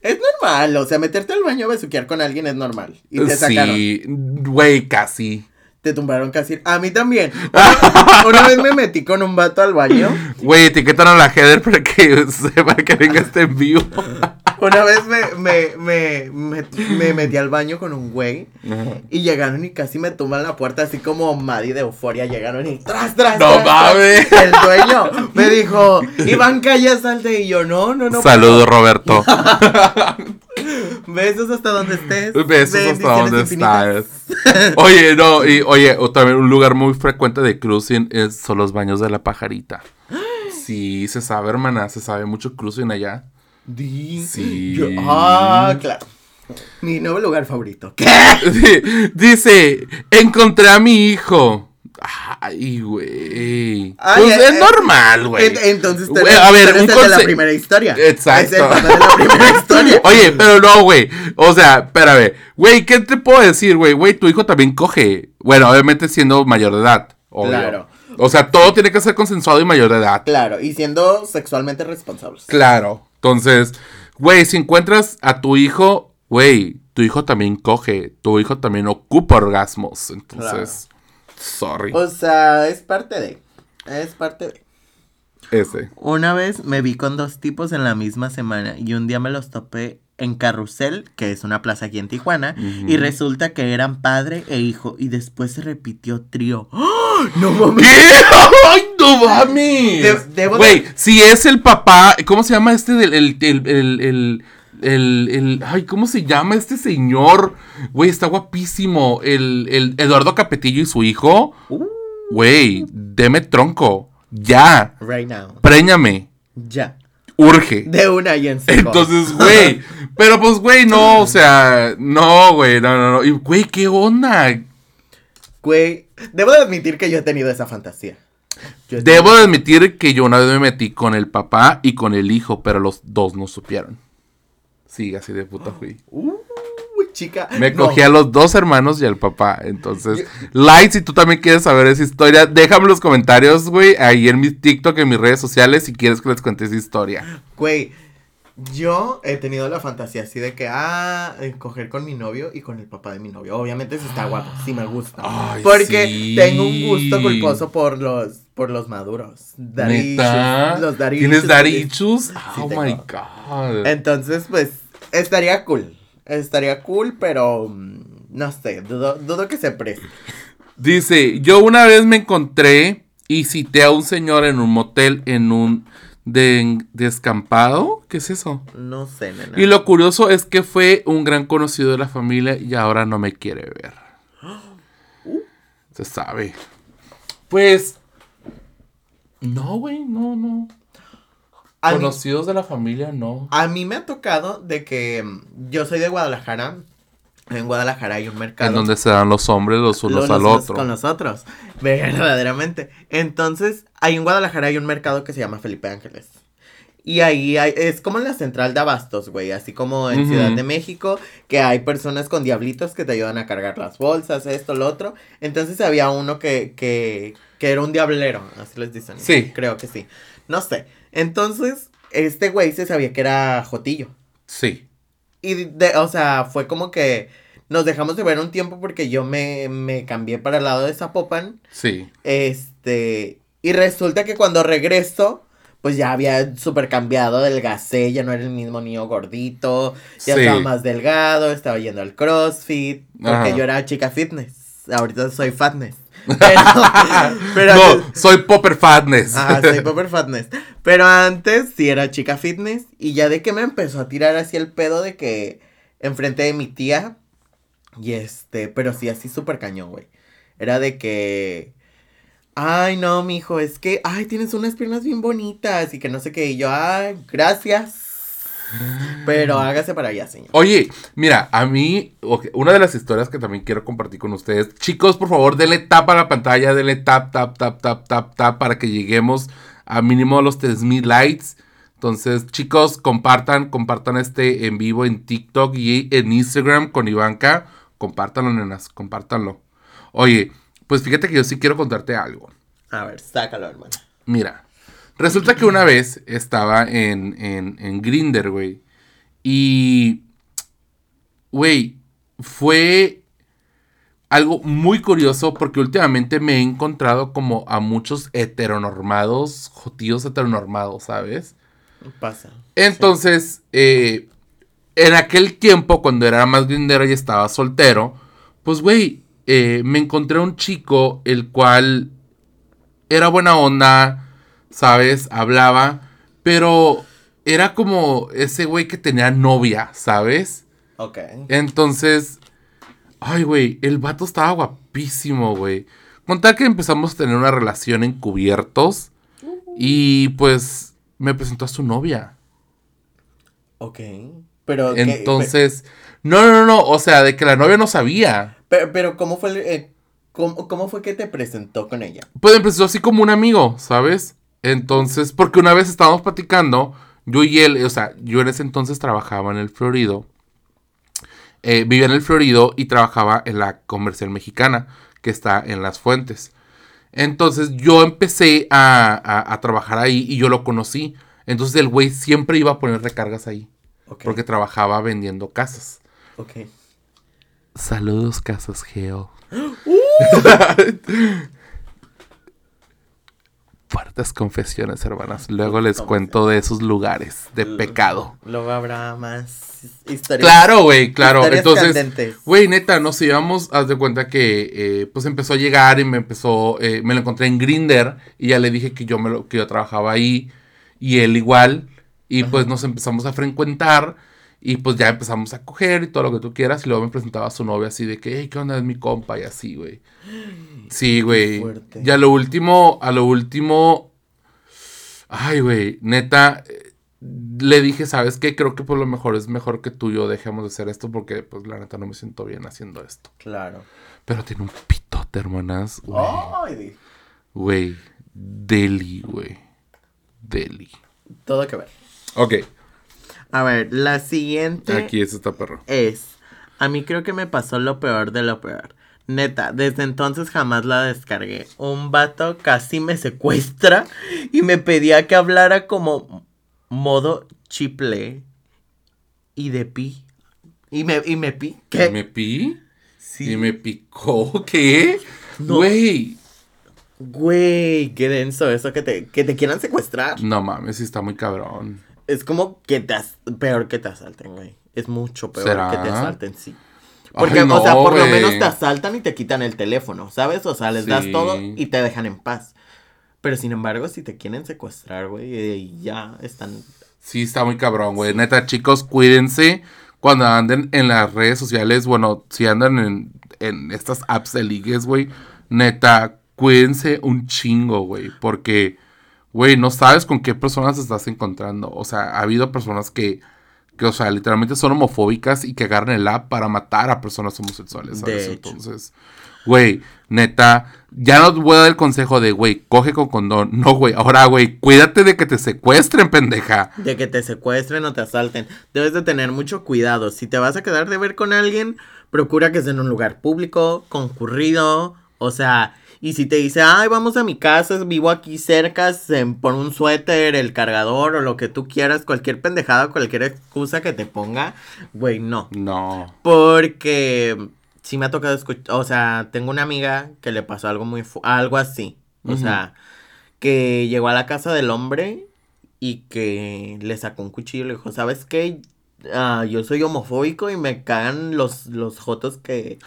Es normal, o sea, meterte al baño a besuquear con alguien es normal. Y te Sí, güey, casi te tumbaron casi. A mí también. Una, vez me metí con un vato al baño. Güey, etiquetan a la header para que, para que venga este en vivo. Una vez me, me, me, metí al baño con un güey y llegaron y casi me tumban la puerta, así como Maddie de euforia. Llegaron y tras, tras. No mames. El dueño me dijo, Iván, calla, salte. Y yo, no, no, no. Saludos, Roberto. (laughs) (laughs) Besos hasta donde estés. Besos hasta donde estás. (laughs) Oye, no, y oye, también un lugar muy frecuente de cruising es, son los baños de la pajarita. (gasps) Sí, se sabe, hermana, se sabe mucho cruising allá. Sí. ah, claro. Mi nuevo lugar favorito. ¿Qué? (laughs) Dice, encontré a mi hijo. Ay, güey. Pues es eh, normal, güey. Entonces, te a ver, un de la primera historia. Exacto. Es el de la primera historia. (laughs) Oye, pero no, güey. O sea, espérame. Güey, ¿qué te puedo decir, güey? Güey, tu hijo también coge. Bueno, obviamente siendo mayor de edad. Claro. O sea, todo tiene que ser consensuado y mayor de edad. Claro, y siendo sexualmente responsables. Claro. Entonces, güey, si encuentras a tu hijo, güey, tu hijo también coge, tu hijo también ocupa orgasmos. Entonces, sorry. O sea, es parte de. Es parte de. Ese. Una vez me vi con dos tipos en la misma semana y un día me los topé en Carrusel, que es una plaza aquí en Tijuana, y resulta que eran padre e hijo, y después se repitió trío. ¡Oh! (gasps) ¡No mames! (laughs) ¡Ay, no mames! Güey, si es el papá, ¿cómo se llama este del el, el, el, el, ay, ¿cómo se llama este señor? Güey, está guapísimo. El, el Eduardo Capetillo y su hijo. Uh. Güey, deme tronco. Ya. Right now. Préñame. Ya urge. De una y en Entonces, güey. (laughs) pero pues, güey, no, o sea, no, güey, no, no, no. Y, güey, ¿qué onda? Güey, debo de admitir que yo he tenido esa fantasía. Debo de admitir que yo una vez me metí con el papá y con el hijo, pero los dos no supieron. Sí, así de puta fui. Uh chica. Me cogí a los dos hermanos y al papá. Entonces, (laughs) like si tú también quieres saber esa historia, déjame en los comentarios, güey, ahí en mi TikTok, en mis redes sociales, si quieres que les cuente esa historia. Güey, yo he tenido la fantasía así de que, ah, coger con mi novio y con el papá de mi novio. Obviamente si está guapo, sí me gusta. porque tengo un gusto culposo por los, por los maduros. Darichus, los darichus. ¿Tienes darichus? oh my god. Entonces, pues, estaría cool. Estaría cool, pero mm, no sé, dudo, que se preste. Dice, yo una vez me encontré y cité a un señor en un motel en un descampado. ¿Qué es eso? No sé, nena. Y lo curioso es que fue un gran conocido de la familia y ahora no me quiere ver. (gasps) Se sabe. Pues... No, güey, no, no. Conocidos de la familia, no. A mí me ha tocado de que mm, yo soy de Guadalajara. En Guadalajara hay un mercado. En donde se dan los hombres los unos al otro. Con los otros. (laughs) Verdaderamente. Entonces, ahí en Guadalajara hay un mercado que se llama Felipe Ángeles. Y ahí hay, es como en la central de Abastos, güey. Así como en Ciudad de México, que hay personas con diablitos que te ayudan a cargar las bolsas, esto, lo otro. Entonces había uno que, que, que era un diablero, así les dicen. Sí. Creo que sí. No sé. Entonces, este güey se sabía que era Jotillo. Sí. Y, de, o sea, fue como que nos dejamos de ver un tiempo porque yo me, me cambié para el lado de Zapopan. Sí. Este, y resulta que cuando regreso, pues ya había súper cambiado, delgacé, ya no era el mismo niño gordito, ya estaba más delgado, estaba yendo al CrossFit, porque yo era chica fitness, ahorita soy fatness. (laughs) (laughs) Pero, no, soy Popper Fatness. Ajá, soy (laughs) Popper Fatness. Pero antes sí era chica fitness. Y ya de que me empezó a tirar así el pedo de que enfrente de mi tía. Y este, pero sí así súper cañón, güey. Era de que. Ay, no, mijo, es que, ay, tienes unas piernas bien bonitas y que no sé qué. Y yo, ay, gracias. Pero hágase para allá, señor. Oye, mira, a mí, una de las historias que también quiero compartir con ustedes. Chicos, por favor, denle tap a la pantalla, denle tap, tap, tap, tap, tap, tap, para que lleguemos a mínimo a los 3000 likes. Entonces, chicos, compartan, compartan este en vivo en TikTok y en Instagram con Ivanka. Compártanlo, nenas, compártanlo. Oye, pues fíjate que yo sí quiero contarte algo. A ver, sácalo, hermano. Mira, Resulta que una vez estaba en, en, en Grinder, güey. Y, güey, fue algo muy curioso porque últimamente me he encontrado como a muchos heteronormados, jotíos heteronormados, ¿sabes? Pasa. Entonces, eh, en aquel tiempo, cuando era más grindero y estaba soltero, pues, güey, eh, me encontré un chico el cual era buena onda, ¿sabes? Hablaba, pero era como ese güey que tenía novia, ¿sabes? Ok. Entonces, ay, güey, el vato estaba guapísimo, güey. Contar que empezamos a tener una relación encubiertos y pues me presentó a su novia. Ok. Pero. Entonces. No, no, no, o sea, de que la novia no sabía. Pero, pero ¿cómo fue eh, cómo, fue que te presentó con ella? Pues empezó así como un amigo, ¿sabes? Entonces, porque una vez estábamos platicando, yo y él, o sea, yo en ese entonces trabajaba en el Florido. Eh, vivía en el Florido y trabajaba en la comercial mexicana, que está en Las Fuentes. Entonces yo empecé a trabajar ahí y yo lo conocí. Entonces el güey siempre iba a poner recargas ahí. Porque trabajaba vendiendo casas. Ok. Saludos, Casas Geo. (laughs) Fuertes confesiones, hermanas. Luego les cuento de esos lugares de pecado. Luego habrá más historias. Claro, güey, claro. Entonces, güey, neta, nos íbamos, haz de cuenta que eh, pues empezó a llegar y me empezó, eh, me lo encontré en Grinder y ya le dije que yo me lo, que yo trabajaba ahí y él igual. Y pues nos empezamos a frecuentar y pues ya empezamos a coger y todo lo que tú quieras. Y luego me presentaba a su novia así de que, hey, ¿qué onda es mi compa? Y así, güey. Sí, güey. Y a lo último, a lo último. Ay, güey, neta. Le dije, ¿sabes qué? Creo que por lo mejor es mejor que tú y yo dejemos de hacer esto porque, pues, la neta no me siento bien haciendo esto. Claro. Pero tiene un pitote, hermanas. Güey. Güey. Deli, güey. Deli. Todo que ver. Ok. A ver, la siguiente. Aquí es esta perra. Es. A mí creo que me pasó lo peor de lo peor. Neta, desde entonces jamás la descargué. Un vato casi me secuestra y me pedía que hablara como modo chiple y de pi. Y me, y me pi. ¿Qué? ¿Me pi? Sí. ¿Y me picó? ¿Qué? Güey. Güey, qué denso eso que te, que te quieran secuestrar. No mames, está muy cabrón. Es como que te peor que te asalten, güey. Es mucho peor que te asalten, sí. Porque, o sea, por lo menos te asaltan y te quitan el teléfono, ¿sabes? O sea, les das todo y te dejan en paz. Pero sin embargo, si te quieren secuestrar, güey, eh, ya están. Sí, está muy cabrón, güey. Neta, chicos, cuídense cuando anden en las redes sociales. Bueno, si andan en, en estas apps de ligues, güey. Neta, cuídense un chingo, güey. Porque güey, no sabes con qué personas estás encontrando. O sea, ha habido personas que, que, o sea, literalmente son homofóbicas y que agarran el app para matar a personas homosexuales, ¿sabes? Entonces, güey, neta, ya no voy a dar el consejo de, güey, coge con condón. No, güey, ahora, güey, cuídate de que te secuestren, pendeja. De que te secuestren o te asalten. Debes de tener mucho cuidado. Si te vas a quedar de ver con alguien, procura que esté en un lugar público, concurrido, o sea y si te dice, ay, vamos a mi casa, vivo aquí cerca, por un suéter, el cargador o lo que tú quieras, cualquier pendejada, cualquier excusa que te ponga, güey, no. No. Porque sí me ha tocado escuchar, o sea, tengo una amiga que le pasó algo muy, algo así. O sea, que llegó a la casa del hombre y que le sacó un cuchillo y le dijo, ¿sabes qué? Ah, yo soy homofóbico y me cagan los, los jotos que,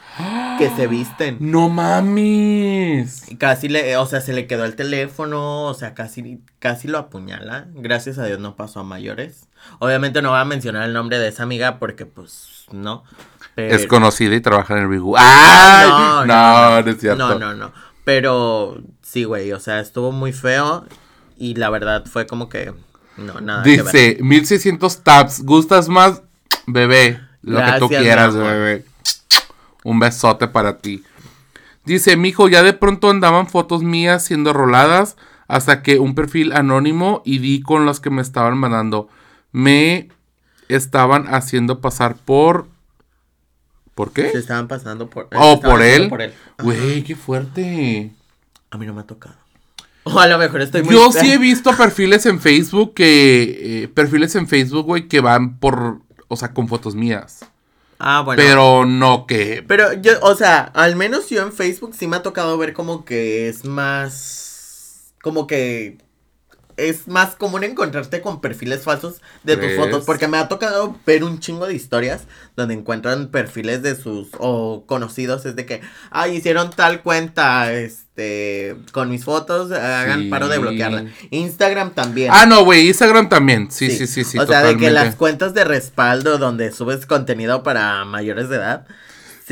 que se visten. (gasps) No mames. casi le, o sea, se le quedó el teléfono, o sea, casi, casi lo apuñala. Gracias a Dios no pasó a mayores. Obviamente no voy a mencionar el nombre de esa amiga porque, pues, no. Es conocida y trabaja en el Bigu. ¡Ah! No, no, no, es cierto. No, no, no. Pero sí, güey, o sea, estuvo muy feo y la verdad fue como que no, nada. Dice, 1600 tabs. ¿Gustas más? Bebé. Lo que tú quieras, bebé. Un besote para ti. Dice, mijo, ya de pronto andaban fotos mías siendo roladas hasta que un perfil anónimo y di con los que me estaban mandando. Me estaban haciendo pasar por... ¿Por qué? Se estaban pasando por... Oh, por él. Güey, qué fuerte. A mí no me ha tocado. O a lo mejor estoy muy... Yo sí he visto (laughs) perfiles en Facebook que... Eh, perfiles en Facebook, güey, que van por... O sea, con fotos mías. Ah, bueno. Pero no que... Pero yo, o sea, al menos yo en Facebook sí me ha tocado ver como que es más... Como que... es más común encontrarte con perfiles falsos de tus fotos. Porque me ha tocado ver un chingo de historias donde encuentran perfiles de sus o conocidos. Es de que, ay, hicieron tal cuenta, este, con mis fotos, hagan paro de bloquearla. Instagram también. Ah, no, güey, Instagram también. Sí, sí, sí, sí. o sea, de que las cuentas de respaldo donde subes contenido para mayores de edad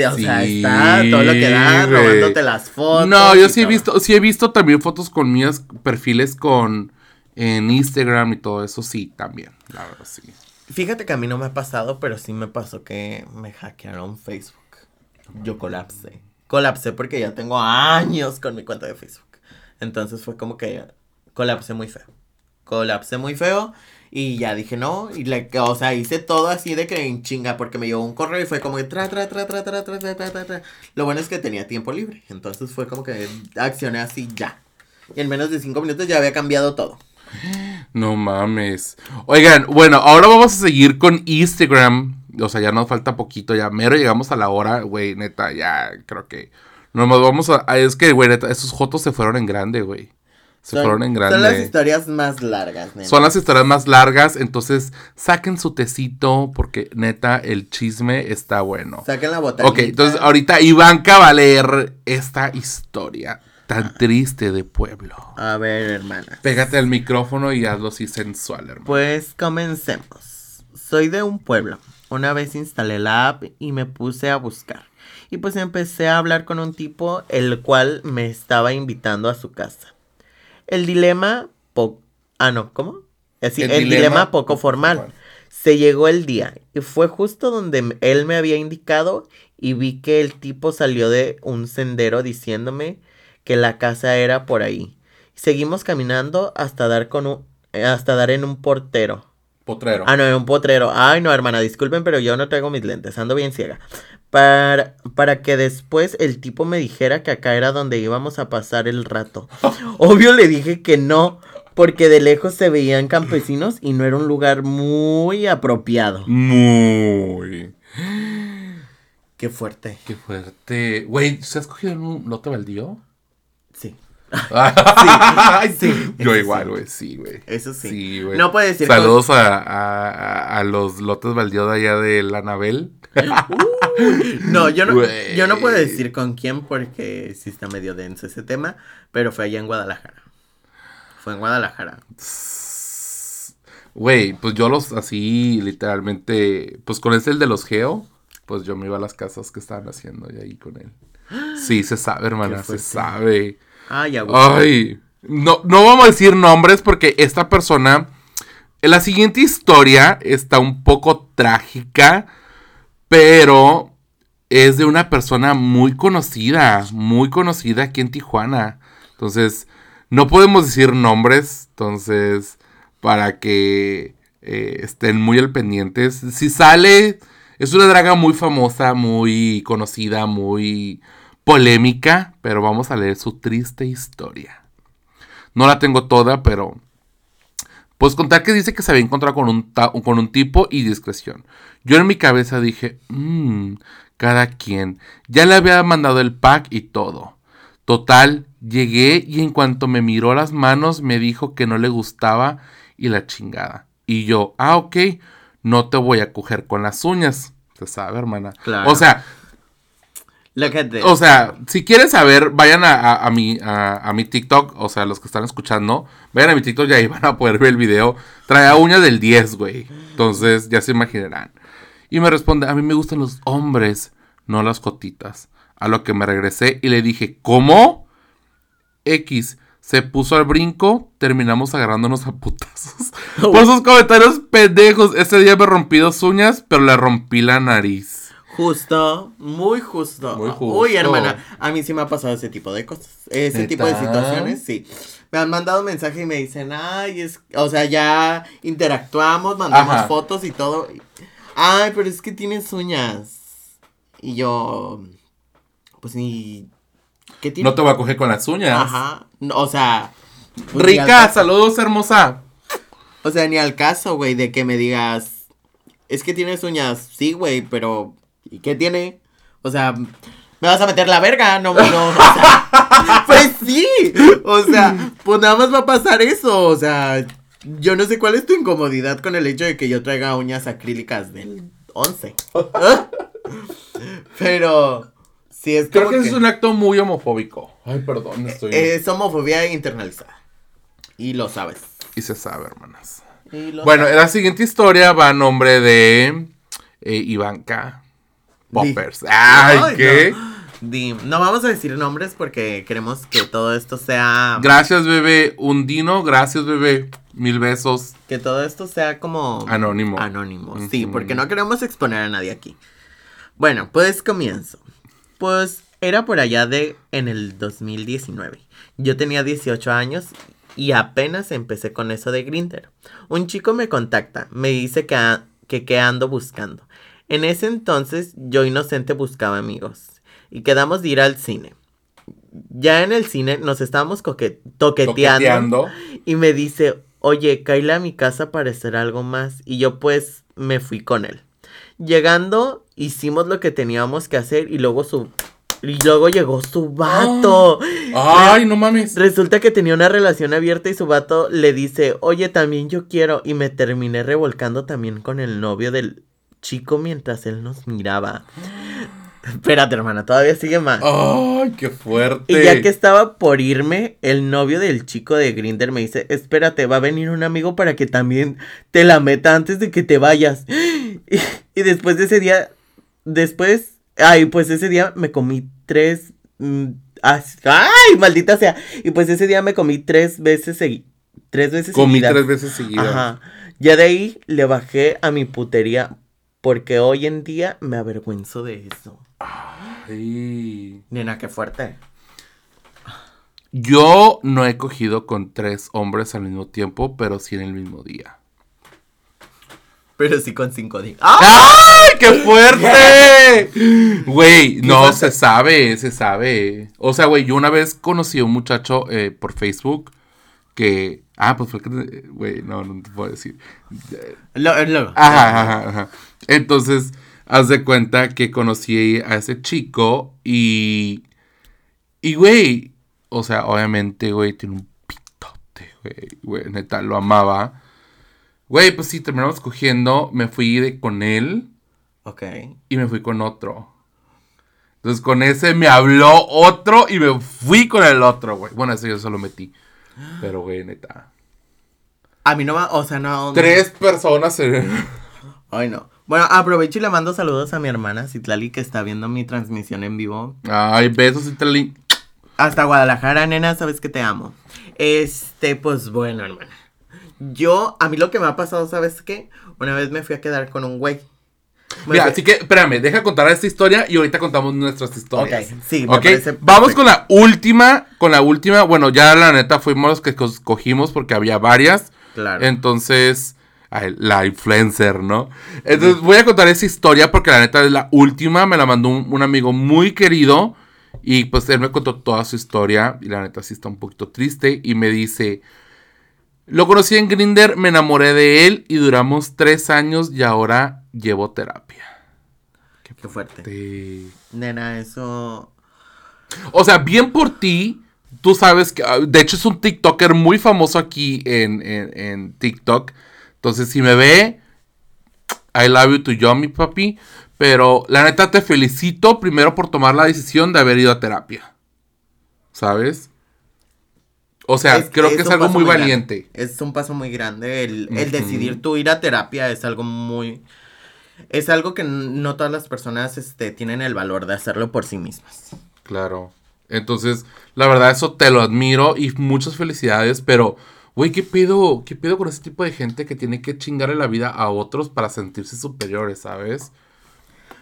o sea, está todo lo que da, robándote las fotos. No, yo sí he visto, sí he visto también fotos con mías, perfiles con en Instagram y todo eso, sí, también, la verdad, sí. Fíjate que a mí no me ha pasado, pero sí me pasó que me hackearon Facebook. Yo colapsé. Colapsé porque ya tengo años con mi cuenta de Facebook. Entonces fue como que colapsé muy feo. Colapsé muy feo. Y ya dije, no, y le, o sea, hice todo así de que en chinga, porque me llegó un correo y fue como que tra, tra, tra, tra, tra, tra, tra, tra, tra. Lo bueno es que tenía tiempo libre, entonces fue como que accioné así ya. Y en menos de cinco minutos ya había cambiado todo. No mames. Oigan, bueno, ahora vamos a seguir con Instagram. O sea, ya nos falta poquito, ya mero llegamos a la hora, güey, neta, ya creo que... Nos vamos a... Es que, güey, neta, esos jotos se fueron en grande, güey. Se son, fueron en grande. Son las historias más largas, neta. Son las historias más largas, entonces saquen su tecito porque neta el chisme está bueno. Saquen la botella. Ok, entonces ahorita Iván va a leer esta historia tan triste de pueblo. A ver, hermana. Pégate al micrófono y hazlo así sensual, hermano. Pues comencemos. Soy de un pueblo. Una vez instalé la app y me puse a buscar. Y pues empecé a hablar con un tipo el cual me estaba invitando a su casa. El dilema poco... Ah, no, ¿cómo? Así, el, dilema, poco formal. Se llegó el día y fue justo donde él me había indicado y vi que el tipo salió de un sendero diciéndome que la casa era por ahí. Seguimos caminando hasta dar con un, hasta dar en un portero. Potrero. Ah, no, en un potrero. Ay, no, hermana, disculpen, pero yo no traigo mis lentes, ando bien ciega para, para que después el tipo me dijera que acá era donde íbamos a pasar el rato. (laughs) Obvio le dije que no, porque de lejos se veían campesinos y no era un lugar muy apropiado. Muy. Qué fuerte. Qué fuerte. Güey, ¿se has cogido un lote baldío? Sí. sí, sí. (laughs) Yo igual, güey, sí, güey. Eso sí. No puede decir. Saludos a, a, a, los lotes baldíos de allá de la Anabel. (laughs) no, yo no, yo no puedo decir con quién porque sí está medio denso ese tema, pero fue allá en Guadalajara. Fue en Guadalajara. Güey, pues yo los así literalmente, pues con ese el de los Geo, pues yo me iba a las casas que estaban haciendo y ahí con él. Sí, se sabe, hermana, se sabe. Ay, Ay, no, no vamos a decir nombres porque esta persona, la siguiente historia está un poco trágica pero es de una persona muy conocida, muy conocida aquí en Tijuana. Entonces, no podemos decir nombres, entonces, para que eh, estén muy al pendientes. Si sale, es una draga muy famosa, muy conocida, muy polémica, pero vamos a leer su triste historia. No la tengo toda, pero pues contar que dice que se había encontrado con un, con un tipo y discreción. Yo en mi cabeza dije, mmm, cada quien. Ya le había mandado el pack y todo. Total, llegué y en cuanto me miró las manos me dijo que no le gustaba y la chingada. Y yo, ah, ok, no te voy a coger con las uñas. Se sabe, hermana. Claro. O sea, o sea, si quieren saber, vayan a, mi, a, mi TikTok, o sea, los que están escuchando, vayan a mi TikTok y ahí (laughs) van a poder ver el video. Trae uñas del 10, güey. Entonces, ya se imaginarán. Y me responde, a mí me gustan los hombres, no las cotitas. A lo que me regresé y le dije, ¿cómo? X. Se puso al brinco, terminamos agarrándonos a putazos. (laughs) Por sus comentarios pendejos. Ese día me rompí dos uñas, pero le rompí la nariz. Justo, muy justo. Muy justo. Uy, hermana, a mí sí me ha pasado ese tipo de cosas. Ese tipo de situaciones, sí. Me han mandado mensaje y me dicen, ay, es, o sea, ya interactuamos, mandamos fotos y todo. Ay, pero es que tienes uñas. Y yo, pues ni... ¿Qué tiene? No te voy a coger con las uñas. Ajá. o sea... Pues, Rica, saludos, hermosa. O sea, ni al caso, güey, de que me digas, es que tienes uñas. Sí, güey, pero ¿Y qué tiene? O sea, me vas a meter la verga, no, no. O sea, (laughs) pues sí. O sea, pues nada más va a pasar eso. O sea, yo no sé cuál es tu incomodidad con el hecho de que yo traiga uñas acrílicas del 11. Pero sí es Creo que, es un acto muy homofóbico. Ay, perdón, estoy. Es homofobia internalizada. Y lo sabes. Y se sabe, hermanas. bueno, la siguiente historia va a nombre de eh, Ivanka Poppers. Ay, ¿qué? No. vamos a decir nombres porque queremos que todo esto sea. Gracias, bebé. Undino, gracias, bebé. Mil besos. Que todo esto sea como. Anónimo. Anónimo, sí, porque no queremos exponer a nadie aquí. Bueno, pues comienzo. Pues era por allá de en el 2019. Yo tenía 18 años y apenas empecé con eso de Grinder. Un chico me contacta, me dice que, que qué ando buscando. En ese entonces yo inocente buscaba amigos y quedamos de ir al cine. Ya en el cine nos estábamos toqueteando, y me dice, oye, caíle a mi casa para hacer algo más y yo pues me fui con él. Llegando hicimos lo que teníamos que hacer y luego su y luego llegó su vato. (gasps) Ay, no mames. Resulta que tenía una relación abierta y su vato le dice, oye, también yo quiero. Y me terminé revolcando también con el novio del chico mientras él nos miraba. Espérate, hermana, todavía sigue más. ¡Ay, qué fuerte! Y ya que estaba por irme, el novio del chico de Grinder me dice: Espérate, va a venir un amigo para que también te la meta antes de que te vayas. (gasps) Y, después de ese día, después, ay, pues ese día me comí tres. Mm, ¡Ay, maldita sea! Y pues ese día me comí tres veces seguidas. Tres veces Comí tres veces seguidas. Ajá. Ya de ahí le bajé a mi putería porque hoy en día me avergüenzo de eso. Ay. Nena, qué fuerte. Yo no he cogido con tres hombres al mismo tiempo, pero sí en el mismo día. Pero sí con cinco días. ¡Ay, qué fuerte! Güey, no, se sabe, se sabe. O sea, güey, yo una vez conocí a un muchacho eh, por Facebook que... Ah, pues fue que... Güey, no, no te puedo decir. Lo, lo. Ajá, ajá, ajá. Entonces, haz de cuenta que conocí a ese chico y... Y, güey, o sea, obviamente, güey, tiene un pitote, güey, güey, neta, lo amaba. Güey, pues sí, terminamos cogiendo, me fui de, con él. Ok. Y me fui con otro. Entonces con ese me habló otro y me fui con el otro, güey. Bueno, eso yo solo metí. Pero, güey, neta. A mí no va, o sea, no. Tres personas en... Ay, no. Bueno, aprovecho y le mando saludos a mi hermana Citlali que está viendo mi transmisión en vivo. Ay, besos Citlali. Hasta Guadalajara, nena, sabes que te amo. Este, pues bueno, hermana. Yo, a mí lo que me ha pasado, ¿sabes qué? Una vez me fui a quedar con un güey. Mira, así que, espérame, deja contar esta historia y ahorita contamos nuestras historias. Ok, sí, me Vamos con la última, con la última. Bueno, ya la neta fuimos los que cogimos porque había varias. Claro. Entonces, la influencer, ¿no? Entonces voy a contar esa historia porque la neta es la última, me la mandó un, amigo muy querido y pues él me contó toda su historia y la neta sí está un poquito triste y me dice, lo conocí en Grinder, me enamoré de él y duramos tres años y ahora llevo terapia. Qué, fuerte. Nena, eso... O sea, bien por ti. Tú sabes que, ah, de hecho es un TikToker muy famoso aquí en, en, en TikTok entonces, si me ve, I love you to you, mi papi. Pero la neta te felicito primero por tomar la decisión de haber ido a terapia. ¿Sabes? O sea, creo que es algo muy, valiente. Es un paso muy grande. El, decidir tú ir a terapia es algo muy. Es algo que no todas las personas este, tienen el valor de hacerlo por sí mismas. Claro. Entonces, la verdad, eso te lo admiro y muchas felicidades, pero Güey, ¿qué pedo? ¿Qué pedo con ese tipo de gente que tiene que chingarle la vida a otros para sentirse superiores, ¿sabes?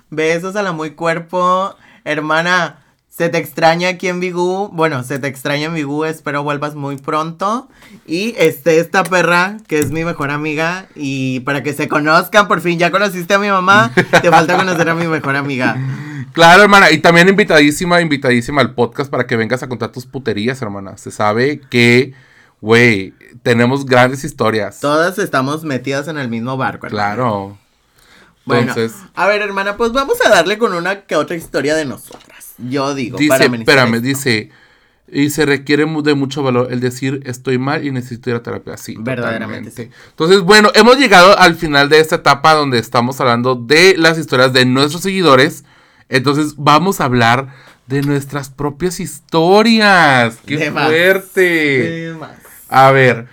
Besos a la muy cuerpo. Hermana, se te extraña aquí en Bigú. Bueno, se te extraña en Bigú. Espero vuelvas muy pronto. Y este, esta perra, que es mi mejor amiga. Y para que se conozcan, por fin, ya conociste a mi mamá. Te falta conocer a mi mejor amiga. Claro, hermana. Y también invitadísima, invitadísima al podcast para que vengas a contar tus puterías, hermana. Se sabe que Güey, tenemos grandes historias. Todas estamos metidas en el mismo barco. Claro. Bueno, a ver, hermana, pues vamos a darle con una que otra historia de nosotras. Yo digo, dice, espérame, dice, Y se requiere de mucho valor el decir estoy mal y necesito ir a terapia. Sí, verdaderamente. Sí. Entonces, bueno, hemos llegado al final de esta etapa donde estamos hablando de las historias de nuestros seguidores. Entonces, vamos a hablar de nuestras propias historias. ¡Qué fuerte! A ver,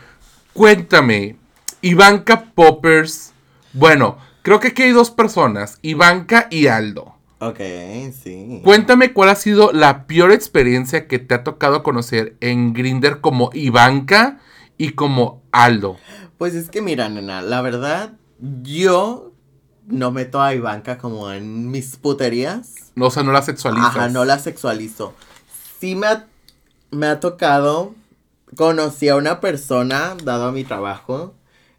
cuéntame. Ivanka Poppers. Bueno, creo que aquí hay dos personas, Ivanka y Aldo. Ok, sí. Cuéntame cuál ha sido la peor experiencia que te ha tocado conocer en Grinder como Ivanka y como Aldo. Pues es que mira, nena, la verdad, yo no meto a Ivanka como en mis puterías. O sea, no la sexualizo. Ajá, no la sexualizo. Sí me ha, me ha tocado, conocí a una persona, dado a mi trabajo,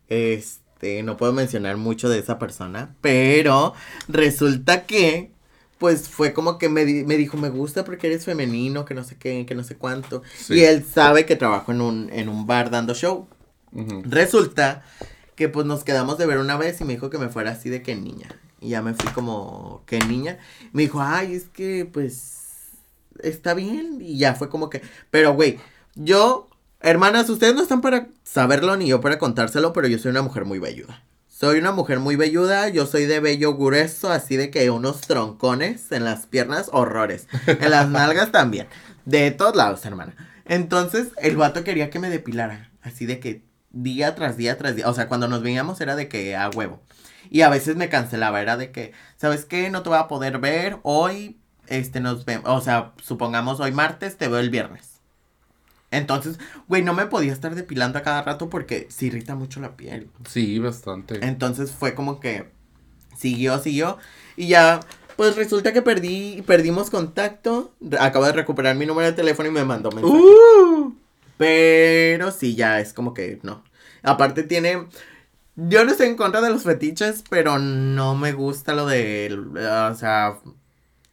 este, no puedo mencionar mucho de esa persona, pero resulta que pues fue como que me, me, dijo, me gusta porque eres femenino, que no sé qué, que no sé cuánto. Y él sabe que trabajo en un, en un bar dando show. Resulta que pues nos quedamos de ver una vez y me dijo que me fuera así de que niña. Y ya me fui como que niña. Me dijo, ay, es que pues está bien. Y ya fue como que, pero güey, yo, hermanas, ustedes no están para saberlo ni yo para contárselo, pero yo soy una mujer muy belluda. Soy una mujer muy velluda, yo soy de bello grueso, así de que unos troncones en las piernas, horrores. En las nalgas también. De todos lados, hermana. Entonces, el vato quería que me depilara. Así de que día tras día tras día. O sea, cuando nos veíamos era de que a huevo. Y a veces me cancelaba, era de que, ¿sabes qué? No te voy a poder ver hoy. Este nos vemos. O sea, supongamos hoy martes, te veo el viernes. Entonces, güey, no me podía estar depilando a cada rato porque se irrita mucho la piel. Sí, bastante. Entonces fue como que siguió, siguió. Y ya, pues resulta que perdí, perdimos contacto. Acabo de recuperar mi número de teléfono y me mandó mensaje. Uh. Pero sí, ya es como que no. Aparte tiene. Yo no estoy en contra de los fetiches, pero no me gusta lo de. O sea,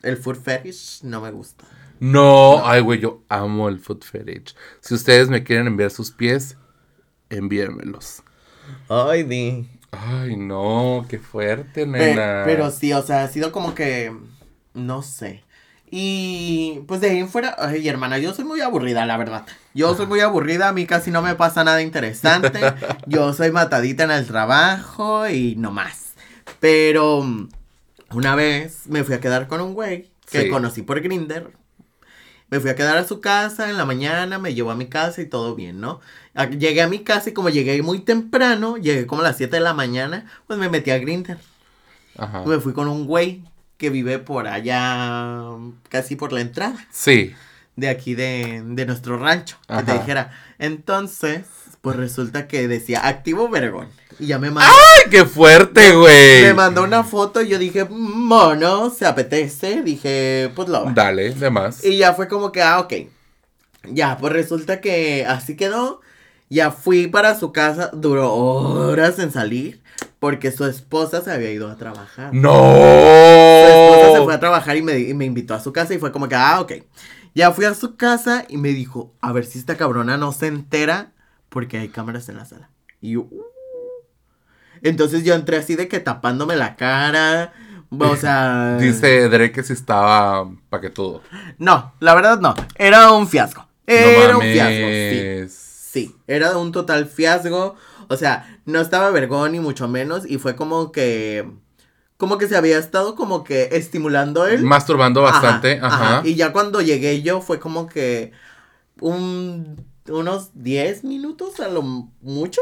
el food fetish no me gusta. No, ay, güey, yo amo el foot fetish. Si ustedes me quieren enviar sus pies, envíenmelos. Ay, di. Ay, no, qué fuerte, nena. Pero, sí, o sea, ha sido como que. No sé. Y pues de ahí en fuera, ay, hermana, yo soy muy aburrida, la verdad. Yo soy muy aburrida, a mí casi no me pasa nada interesante. (laughs) yo soy matadita en el trabajo y no más. Pero una vez me fui a quedar con un güey que conocí por Grinder me fui a quedar a su casa en la mañana, me llevó a mi casa y todo bien, ¿no? Llegué a mi casa y como llegué muy temprano, llegué como a las 7 de la mañana, pues me metí a Grindr. Ajá. Me fui con un güey que vive por allá, casi por la entrada. Sí. De aquí de, de nuestro rancho, que te dijera. Entonces, pues resulta que decía activo vergón. Y ya me mandó. ¡Ay, qué fuerte, güey! Me mandó una foto y yo dije, mono, se apetece. Dije, pues lo. Dale, de más. Y ya fue como que, ah, ok. Ya, pues resulta que así quedó. Ya fui para su casa, duró horas en salir. Porque su esposa se había ido a trabajar. ¡No! Su esposa se fue a trabajar y me, y me invitó a su casa y fue como que, ah, ok. Ya fui a su casa y me dijo, a ver si esta cabrona no se entera porque hay cámaras en la sala. Y yo, uh". Entonces yo entré así de que tapándome la cara. O (laughs) sea. Dice Drake que si estaba todo. No, la verdad no. Era un fiasco. Era un fiasco. Sí. Sí. Era un total fiasco. O sea, no estaba vergón ni mucho menos. Y fue como que. Como que se había estado como que estimulando él. Masturbando bastante. ajá. Y ya cuando llegué yo fue como que. Un unos 10 minutos a lo mucho.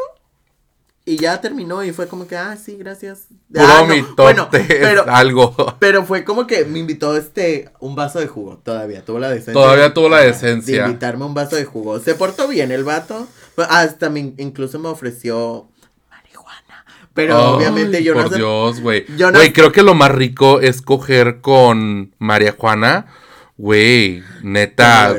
Y ya terminó y fue como que, ah, sí, gracias. Ah, bueno, (laughs) pero, algo. Pero fue como que me invitó este, un vaso de jugo, todavía, tuvo la decencia. Todavía tuvo la decencia. De invitarme un vaso de jugo. Se portó bien el vato. Hasta me, incluso me ofreció marihuana. Pero obviamente yo no Por Dios, güey. Güey, creo que lo más rico es coger con María Juana. Güey, neta. No,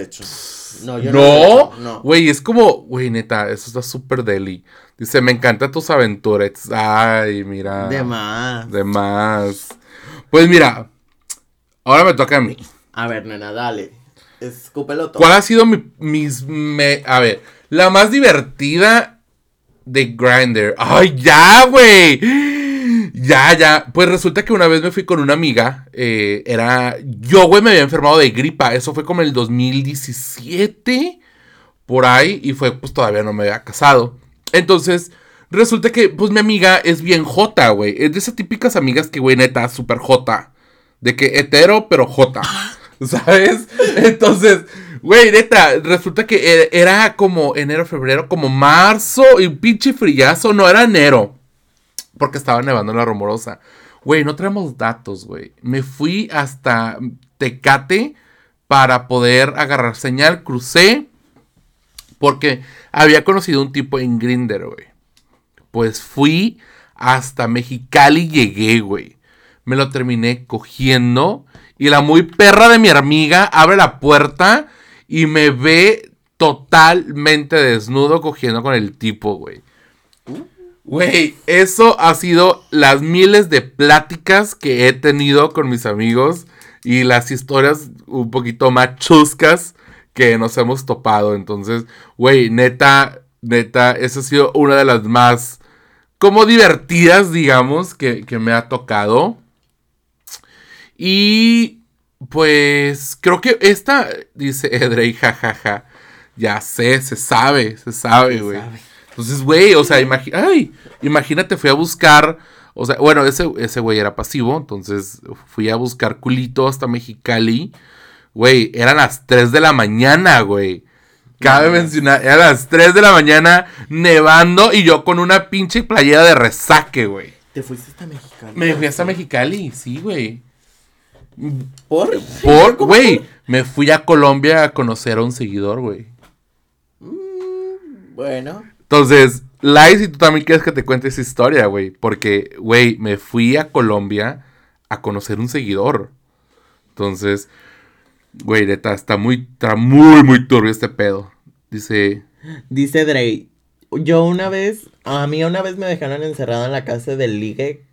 yo no. No, güey, es como, güey, neta, eso está súper deli. Dice, me encantan tus aventuras. Ay, mira. De más. De más. Pues mira, ahora me toca a mí. A ver, nena, dale. Escúpelo todo. ¿Cuál ha sido mi, mis, me, a ver, la más divertida de Grindr? Ay, ya, güey. Ya, ya. Pues resulta que una vez me fui con una amiga. Eh, era. Yo, güey, me había enfermado de gripa. Eso fue como el 2017. Por ahí. Y fue, pues todavía no me había casado. Entonces, resulta que, pues mi amiga es bien jota, güey. Es de esas típicas amigas que, güey, neta, súper jota. De que hetero, pero jota. (laughs) ¿Sabes? Entonces, güey, neta, resulta que e, era como enero, febrero, como marzo y un pinche frillazo. No, era enero. Porque estaba nevando en la rumorosa. Güey, no tenemos datos, güey. Me fui hasta Tecate para poder agarrar señal. Crucé. Porque había conocido un tipo en Grinder, güey. Pues fui hasta Mexicali y llegué, güey. Me lo terminé cogiendo. Y la muy perra de mi amiga abre la puerta y me ve totalmente desnudo cogiendo con el tipo, güey. Güey, eso ha sido las miles de pláticas que he tenido con mis amigos y las historias un poquito más chuscas que nos hemos topado. Entonces, güey, neta, neta, esa ha sido una de las más como divertidas, digamos, que, me ha tocado. Y pues creo que esta, dice Edrey, jajaja. Ya sé, se sabe, se sabe, güey. Entonces, güey, o sea, ay, imagínate, fui a buscar, o sea, bueno, ese, ese güey era pasivo, entonces fui a buscar culito hasta Mexicali. Güey, eran las 3 de la mañana, güey. Cabe mencionar, eran las 3 de la mañana nevando y yo con una pinche playera de resaque, güey. ¿Te fuiste hasta Mexicali? Me fui hasta Mexicali, sí, güey. ¿Por? Por, güey, me fui a Colombia a conocer a un seguidor, güey. Mm, bueno. Entonces, Lai, si tú también quieres que te cuente esa historia, güey. Porque, güey, me fui a Colombia a conocer un seguidor. Entonces, güey, neta, está muy, está muy, muy turbio este pedo. Dice. Dice Dre. Yo una vez, a mí una vez me dejaron encerrado en la casa del ligue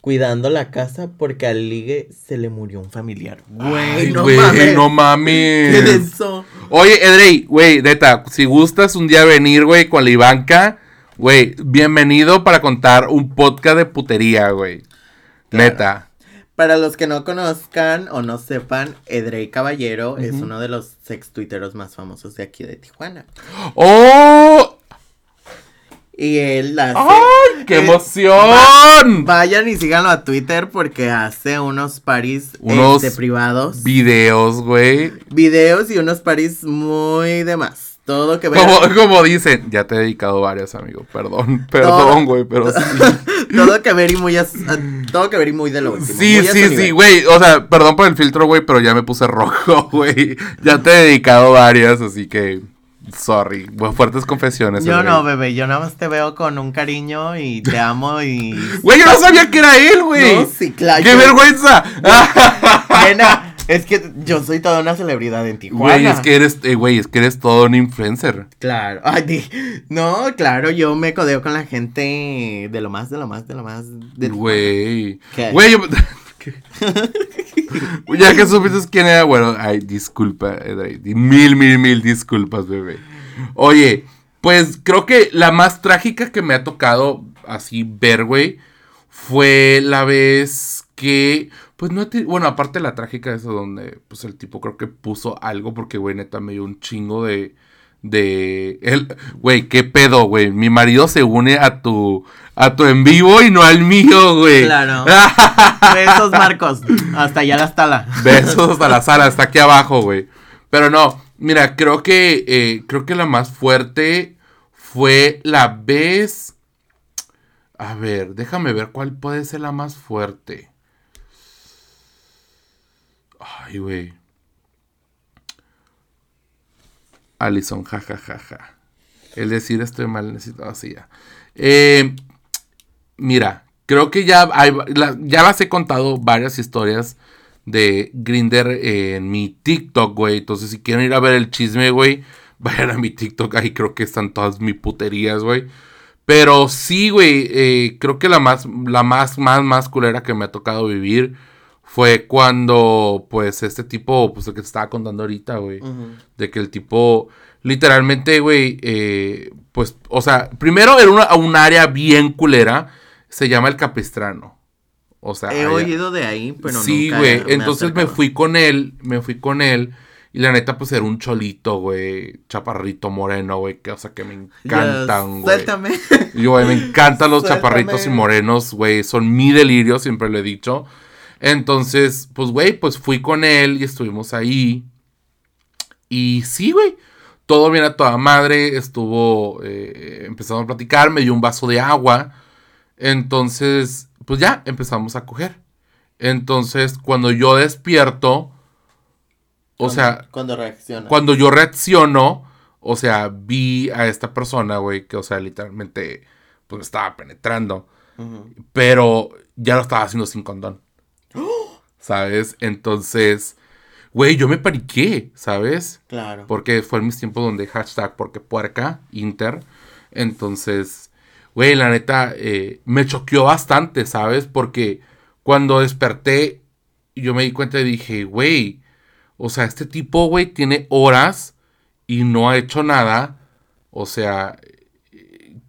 cuidando la casa porque al ligue se le murió un familiar. Güey, no, mames. no mames. ¿Qué es eso? Oye, Edrey, güey, neta, si gustas un día venir, güey, con la Ivanka, güey, bienvenido para contar un podcast de putería, güey. Neta. Para los que no conozcan o no sepan, Edrey Caballero es uno de los sex tuiteros más famosos de aquí de Tijuana. ¡Oh! Y él hace. ¡Ay, qué emoción! vayan y síganlo a Twitter porque hace unos paris unos este, privados. Videos, güey. Videos y unos paris muy de más. Todo que ver. Como, como, dicen, ya te he dedicado varias, amigo. Perdón, (laughs) perdón, güey, pero (laughs) sí. todo que ver y muy. Todo que ver y muy de lo último. Sí, sí, sí, güey. O sea, perdón por el filtro, güey, pero ya me puse rojo, (laughs) güey. Ya te he dedicado varias, así que. Sorry, fuertes confesiones. Yo no, bebé, yo nada más te veo con un cariño y te (laughs) amo y... Güey, yo no sabía que era él, güey. No, sí, claro. ¡Qué vergüenza! (laughs) Nena, (laughs) es que yo soy toda una celebridad en Tijuana. Güey, es que eres, eh, güey, es que eres todo un influencer. Claro. Ay, no, claro, yo me codeo con la gente de lo más, de lo más, de lo más. Güey. Güey, yo... (laughs) ya que supiste quién era, bueno, ay, disculpa, Mil, mil, mil disculpas, bebé. Oye, pues creo que la más trágica que me ha tocado así ver, güey, fue la vez que, pues no, bueno, aparte la trágica esa donde, pues el tipo creo que puso algo porque, güey, neta me dio un chingo de, de él, güey, qué pedo, güey. Mi marido se une a tu a tu en vivo y no al mío, güey. Claro. (laughs) Besos, Marcos. Hasta allá la sala. Besos hasta la sala, hasta aquí abajo, güey. Pero no, mira, creo que eh, creo que la más fuerte fue la vez a ver, déjame ver cuál puede ser la más fuerte. Ay, güey. Alison, jajajaja. El decir estoy mal necesitado así ya. Eh, mira, creo que ya, ya las he contado varias historias de Grinder en mi TikTok, güey. Entonces, si quieren ir a ver el chisme, güey, (laughs) vayan a mi TikTok. Ahí creo que están todas mis puterías, güey. Pero sí, güey, eh, creo que la más, la más, más, más culera que me ha tocado vivir fue cuando, pues, este tipo, pues, el que te estaba contando ahorita, güey. De que el tipo, literalmente, güey, eh, pues, o sea, primero era una, un área bien culera, se llama el Capistrano. O sea, he oído de ahí, pero Sí, güey. Entonces me fui con él, me fui con él. Y la neta, pues era un cholito, güey. Chaparrito moreno, güey. Que, o sea, que me encantan, güey. Suéltame. Y, güey, me encantan los (laughs) chaparritos y morenos, güey. Son mi delirio, siempre lo he dicho. Entonces, pues, güey, pues fui con él y estuvimos ahí. Y sí, güey. Todo bien a toda madre. Estuvo eh, empezando a platicar. Me dio un vaso de agua. Entonces, pues ya empezamos a coger. Entonces, cuando yo despierto o sea. Cuando reacciona. Cuando yo reacciono, o sea, vi a esta persona, güey, que, o sea, literalmente, pues estaba penetrando. Pero ya lo estaba haciendo sin condón. (gasps) ¿Sabes? Entonces, güey, yo me paniqué, ¿sabes? Claro. Porque fue en mis tiempos donde hashtag porque puerca, inter. Entonces, güey, la neta, eh, me choqueó bastante, ¿sabes? Porque cuando desperté, yo me di cuenta y dije, güey, o sea, este tipo, güey, tiene horas y no ha hecho nada. O sea,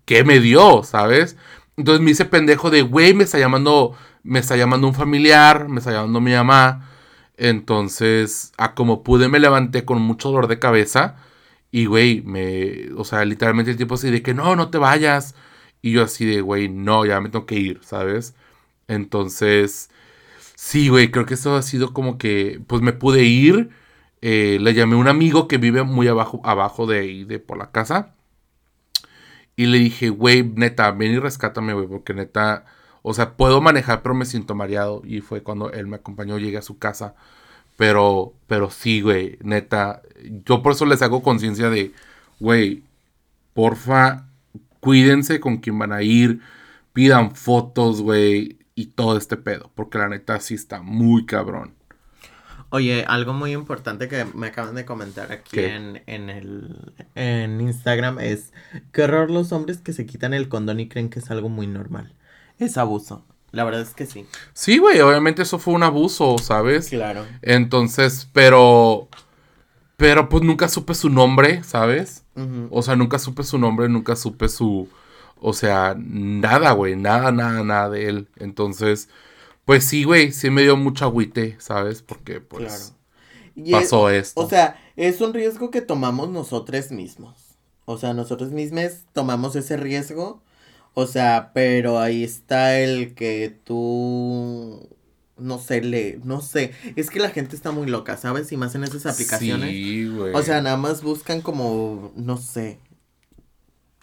¿qué me dio? ¿Sabes? Entonces me hice pendejo de, güey, me está llamando, me está llamando un familiar, me está llamando mi mamá. Entonces, a como pude, me levanté con mucho dolor de cabeza. Y, güey, me, o sea, literalmente el tipo así de que, no, no te vayas. Y yo así de, güey, no, ya me tengo que ir, ¿sabes? Entonces, Sí, güey, creo que eso ha sido como que, pues me pude ir. Eh, le llamé a un amigo que vive muy abajo, abajo de ahí, de por la casa. Y le dije, güey, neta, ven y rescátame, güey, porque neta, o sea, puedo manejar, pero me siento mareado. Y fue cuando él me acompañó, llegué a su casa. Pero, pero sí, güey, neta, yo por eso les hago conciencia de, güey, porfa, cuídense con quién van a ir, pidan fotos, güey y todo este pedo, porque la neta sí está muy cabrón. Oye, algo muy importante que me acaban de comentar aquí en, en, el en Instagram es qué horror los hombres que se quitan el condón y creen que es algo muy normal. Es abuso. La verdad es que sí. Sí, güey, obviamente eso fue un abuso, ¿sabes? Claro. Entonces, pero pero pues nunca supe su nombre, ¿sabes? O sea, nunca supe su nombre, nunca supe su o sea, nada, güey, nada, nada, nada de él. Entonces, pues sí, güey, sí me dio mucho agüite, ¿sabes? Porque, pues, pasó esto. O sea, es un riesgo que tomamos nosotros mismos. O sea, nosotros mismos tomamos ese riesgo. O sea, pero ahí está el que tú no sé, le, no sé, es que la gente está muy loca, ¿sabes? Y más en esas aplicaciones. Sí, güey. O sea, nada más buscan como, no sé,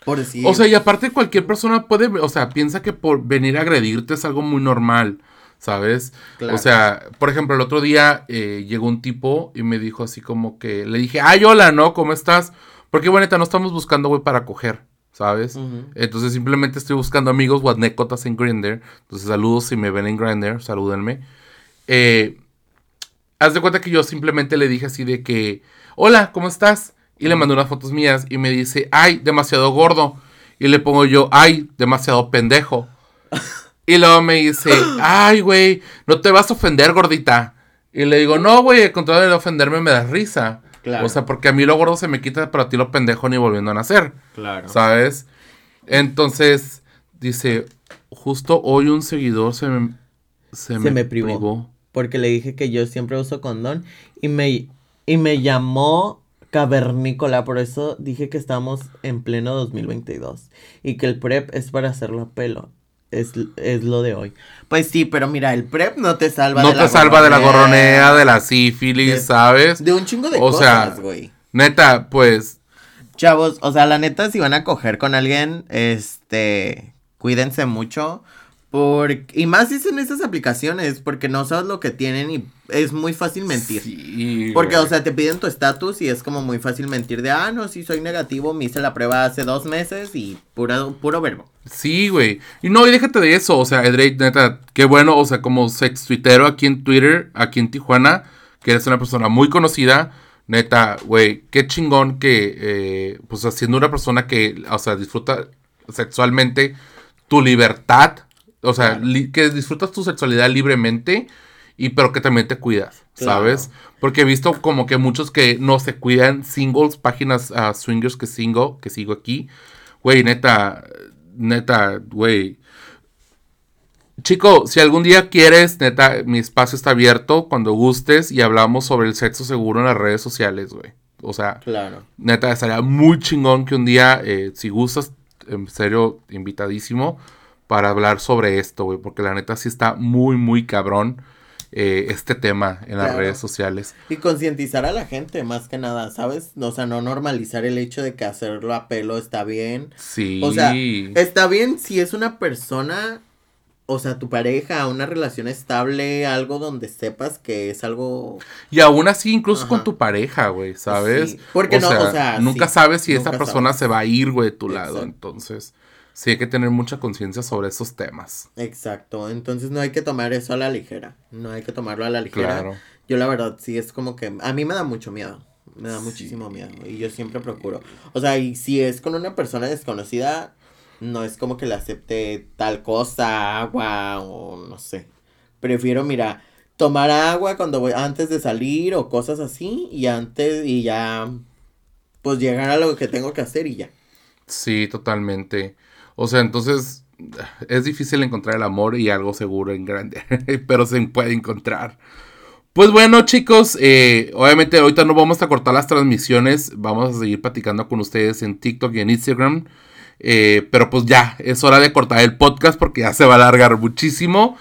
o sea, y aparte cualquier persona puede, o sea, piensa que por venir a agredirte es algo muy normal, ¿sabes? O sea, por ejemplo, el otro día eh, llegó un tipo y me dijo así como que, le dije, ay, hola, ¿no? ¿Cómo estás? Porque, bonita, no estamos buscando, güey, para coger, ¿sabes? Entonces simplemente estoy buscando amigos guadnecotas en Grindr. Entonces saludos si me ven en Grindr, salúdenme. Eh, haz de cuenta que yo simplemente le dije así de que, hola, ¿cómo estás? Y le mandó unas fotos mías y me dice, ay, demasiado gordo. Y le pongo yo, ay, demasiado pendejo. y luego me dice, (laughs) ay, güey, no te vas a ofender, gordita. Y le digo, no, güey, al contrario de ofenderme me da risa. Claro. O sea, porque a mí lo gordo se me quita, pero a ti lo pendejo ni volviendo a nacer. Claro. ¿Sabes? Entonces, dice, justo hoy un seguidor se me, se, me, privó, Porque le dije que yo siempre uso condón y me, y me llamó cavernícola, por eso dije que estamos en pleno 2022 y que el prep es para hacerlo a pelo. Es, es lo de hoy. Pues sí, pero mira, el prep no te salva no de la No te salva de la gorronea, de la sífilis, ¿sabes? De un chingo de o cosas, güey. Neta, pues. Chavos, o sea, la neta, si van a coger con alguien, este. Cuídense mucho y más dicen esas aplicaciones, porque no sabes lo que tienen y es muy fácil mentir. porque, o sea, te piden tu estatus y es como muy fácil mentir de, ah, no, sí, soy negativo, me hice la prueba hace dos meses y puro, puro verbo. Sí, güey. Y no, y déjate de eso, o sea, Edrey, neta, qué bueno, o sea, como sex tuitero aquí en Twitter, aquí en Tijuana, que eres una persona muy conocida. Neta, güey, qué chingón que, eh, pues, haciendo una persona que, o sea, disfruta sexualmente tu libertad, o sea, que disfrutas tu sexualidad libremente, y pero que también te cuidas, ¿sabes? Porque he visto como que muchos que no se cuidan, singles, páginas uh, swingers que sigo, que sigo aquí. Güey, neta, neta, güey. chico, si algún día quieres, neta, mi espacio está abierto cuando gustes y hablamos sobre el sexo seguro en las redes sociales, güey. O sea, claro. neta, estaría muy chingón que un día, eh, si gustas, en serio, invitadísimo para hablar sobre esto, güey, porque la neta sí está muy, muy cabrón. Eh, este tema en las redes sociales. Y concientizar a la gente, más que nada, ¿sabes? O sea, no normalizar el hecho de que hacerlo a pelo está bien. Sí. O sea, está bien si es una persona, o sea, tu pareja, una relación estable, algo donde sepas que es algo... Y aún así, incluso con tu pareja, güey, ¿sabes? Porque no, o sea... Nunca sabes si esa persona se va a ir, güey, de tu lado, entonces sí hay que tener mucha conciencia sobre esos temas. Exacto, entonces no hay que tomar eso a la ligera, no hay que tomarlo a la ligera. Claro. Yo la verdad sí es como que a mí me da mucho miedo, me da muchísimo miedo y yo siempre procuro. O sea, y si es con una persona desconocida, no es como que le acepte tal cosa, agua o no sé. Prefiero, mira, tomar agua cuando voy antes de salir o cosas así y antes y ya pues llegar a lo que tengo que hacer y ya. Sí, totalmente. O sea, entonces es difícil encontrar el amor y algo seguro en grande, (laughs) pero se puede encontrar. Pues bueno, chicos, eh, obviamente ahorita no vamos a cortar las transmisiones, vamos a seguir platicando con ustedes en TikTok y en Instagram. Eh, pero pues ya, es hora de cortar el podcast porque ya se va a alargar muchísimo.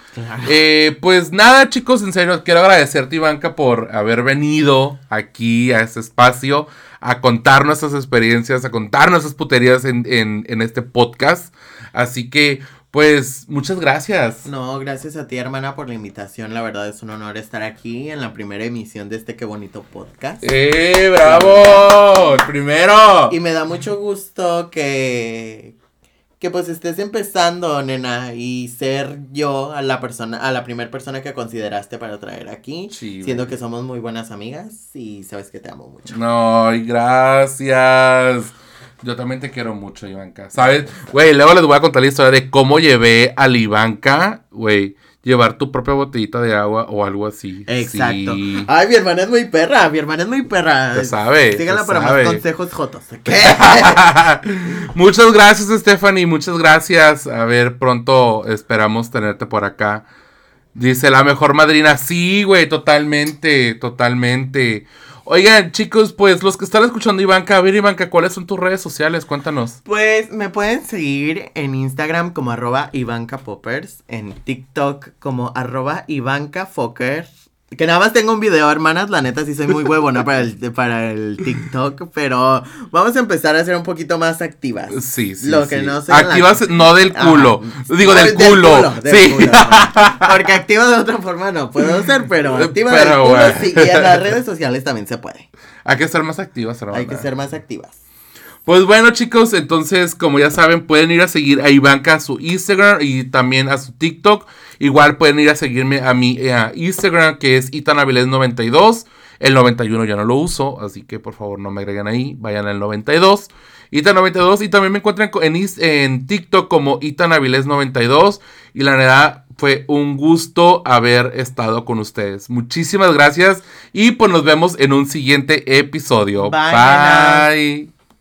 Eh, pues nada, chicos, en serio, quiero agradecerte, Ivanka, por haber venido aquí a este espacio a contar nuestras experiencias, a contar nuestras puterías en, en, este podcast. Así que, pues, muchas gracias. No, gracias a ti, hermana, por la invitación. La verdad es un honor estar aquí en la primera emisión de este qué bonito podcast. ¡Eh, bravo! ¡El primero! Y me da mucho gusto que, que pues estés empezando, nena, y ser yo a la persona, a la primera persona que consideraste para traer aquí, siendo que somos muy buenas amigas y sabes que te amo mucho. No, gracias. Yo también te quiero mucho, Ivanka. ¿Sabes? Güey, luego les voy a contar la historia de cómo llevé a la Ivanka, güey llevar tu propia botellita de agua o algo así. Exacto. Ay, mi hermana es muy perra, mi hermana es muy perra. Te sabe. Síganla para más consejos jotos. (laughs) muchas gracias, Stephanie, muchas gracias. A ver, pronto esperamos tenerte por acá. Dice la mejor madrina. Sí, güey, totalmente, totalmente. Oigan, chicos, pues los que están escuchando Ivanka, a ver Ivanka, ¿cuáles son tus redes sociales? Cuéntanos. Pues me pueden seguir en Instagram como arroba Ivanka en TikTok como arroba Ivanka que nada más tengo un video, hermanas. La neta, sí soy muy huevona para el, para el TikTok. Pero vamos a empezar a ser un poquito más activas. Sí, sí. Lo que no Activas, no del culo. Digo, del, culo. sí. (laughs) Porque activa de otra forma no puedo ser, pero activa del culo sí. Y en las redes sociales también se puede. Hay que ser más activas, hermanas. Hay que ser más activas. Pues bueno, chicos, entonces, como ya saben, pueden ir a seguir a Ivanka a su Instagram y también a su TikTok. Igual pueden ir a seguirme a mi eh, Instagram, que es itanaviles92. El 91 ya no lo uso, así que por favor no me agreguen ahí, vayan al 92. Ita92 y también me encuentran en, en TikTok como Itanaviles92. Y la verdad fue un gusto haber estado con ustedes. Muchísimas gracias y pues nos vemos en un siguiente episodio. Bye.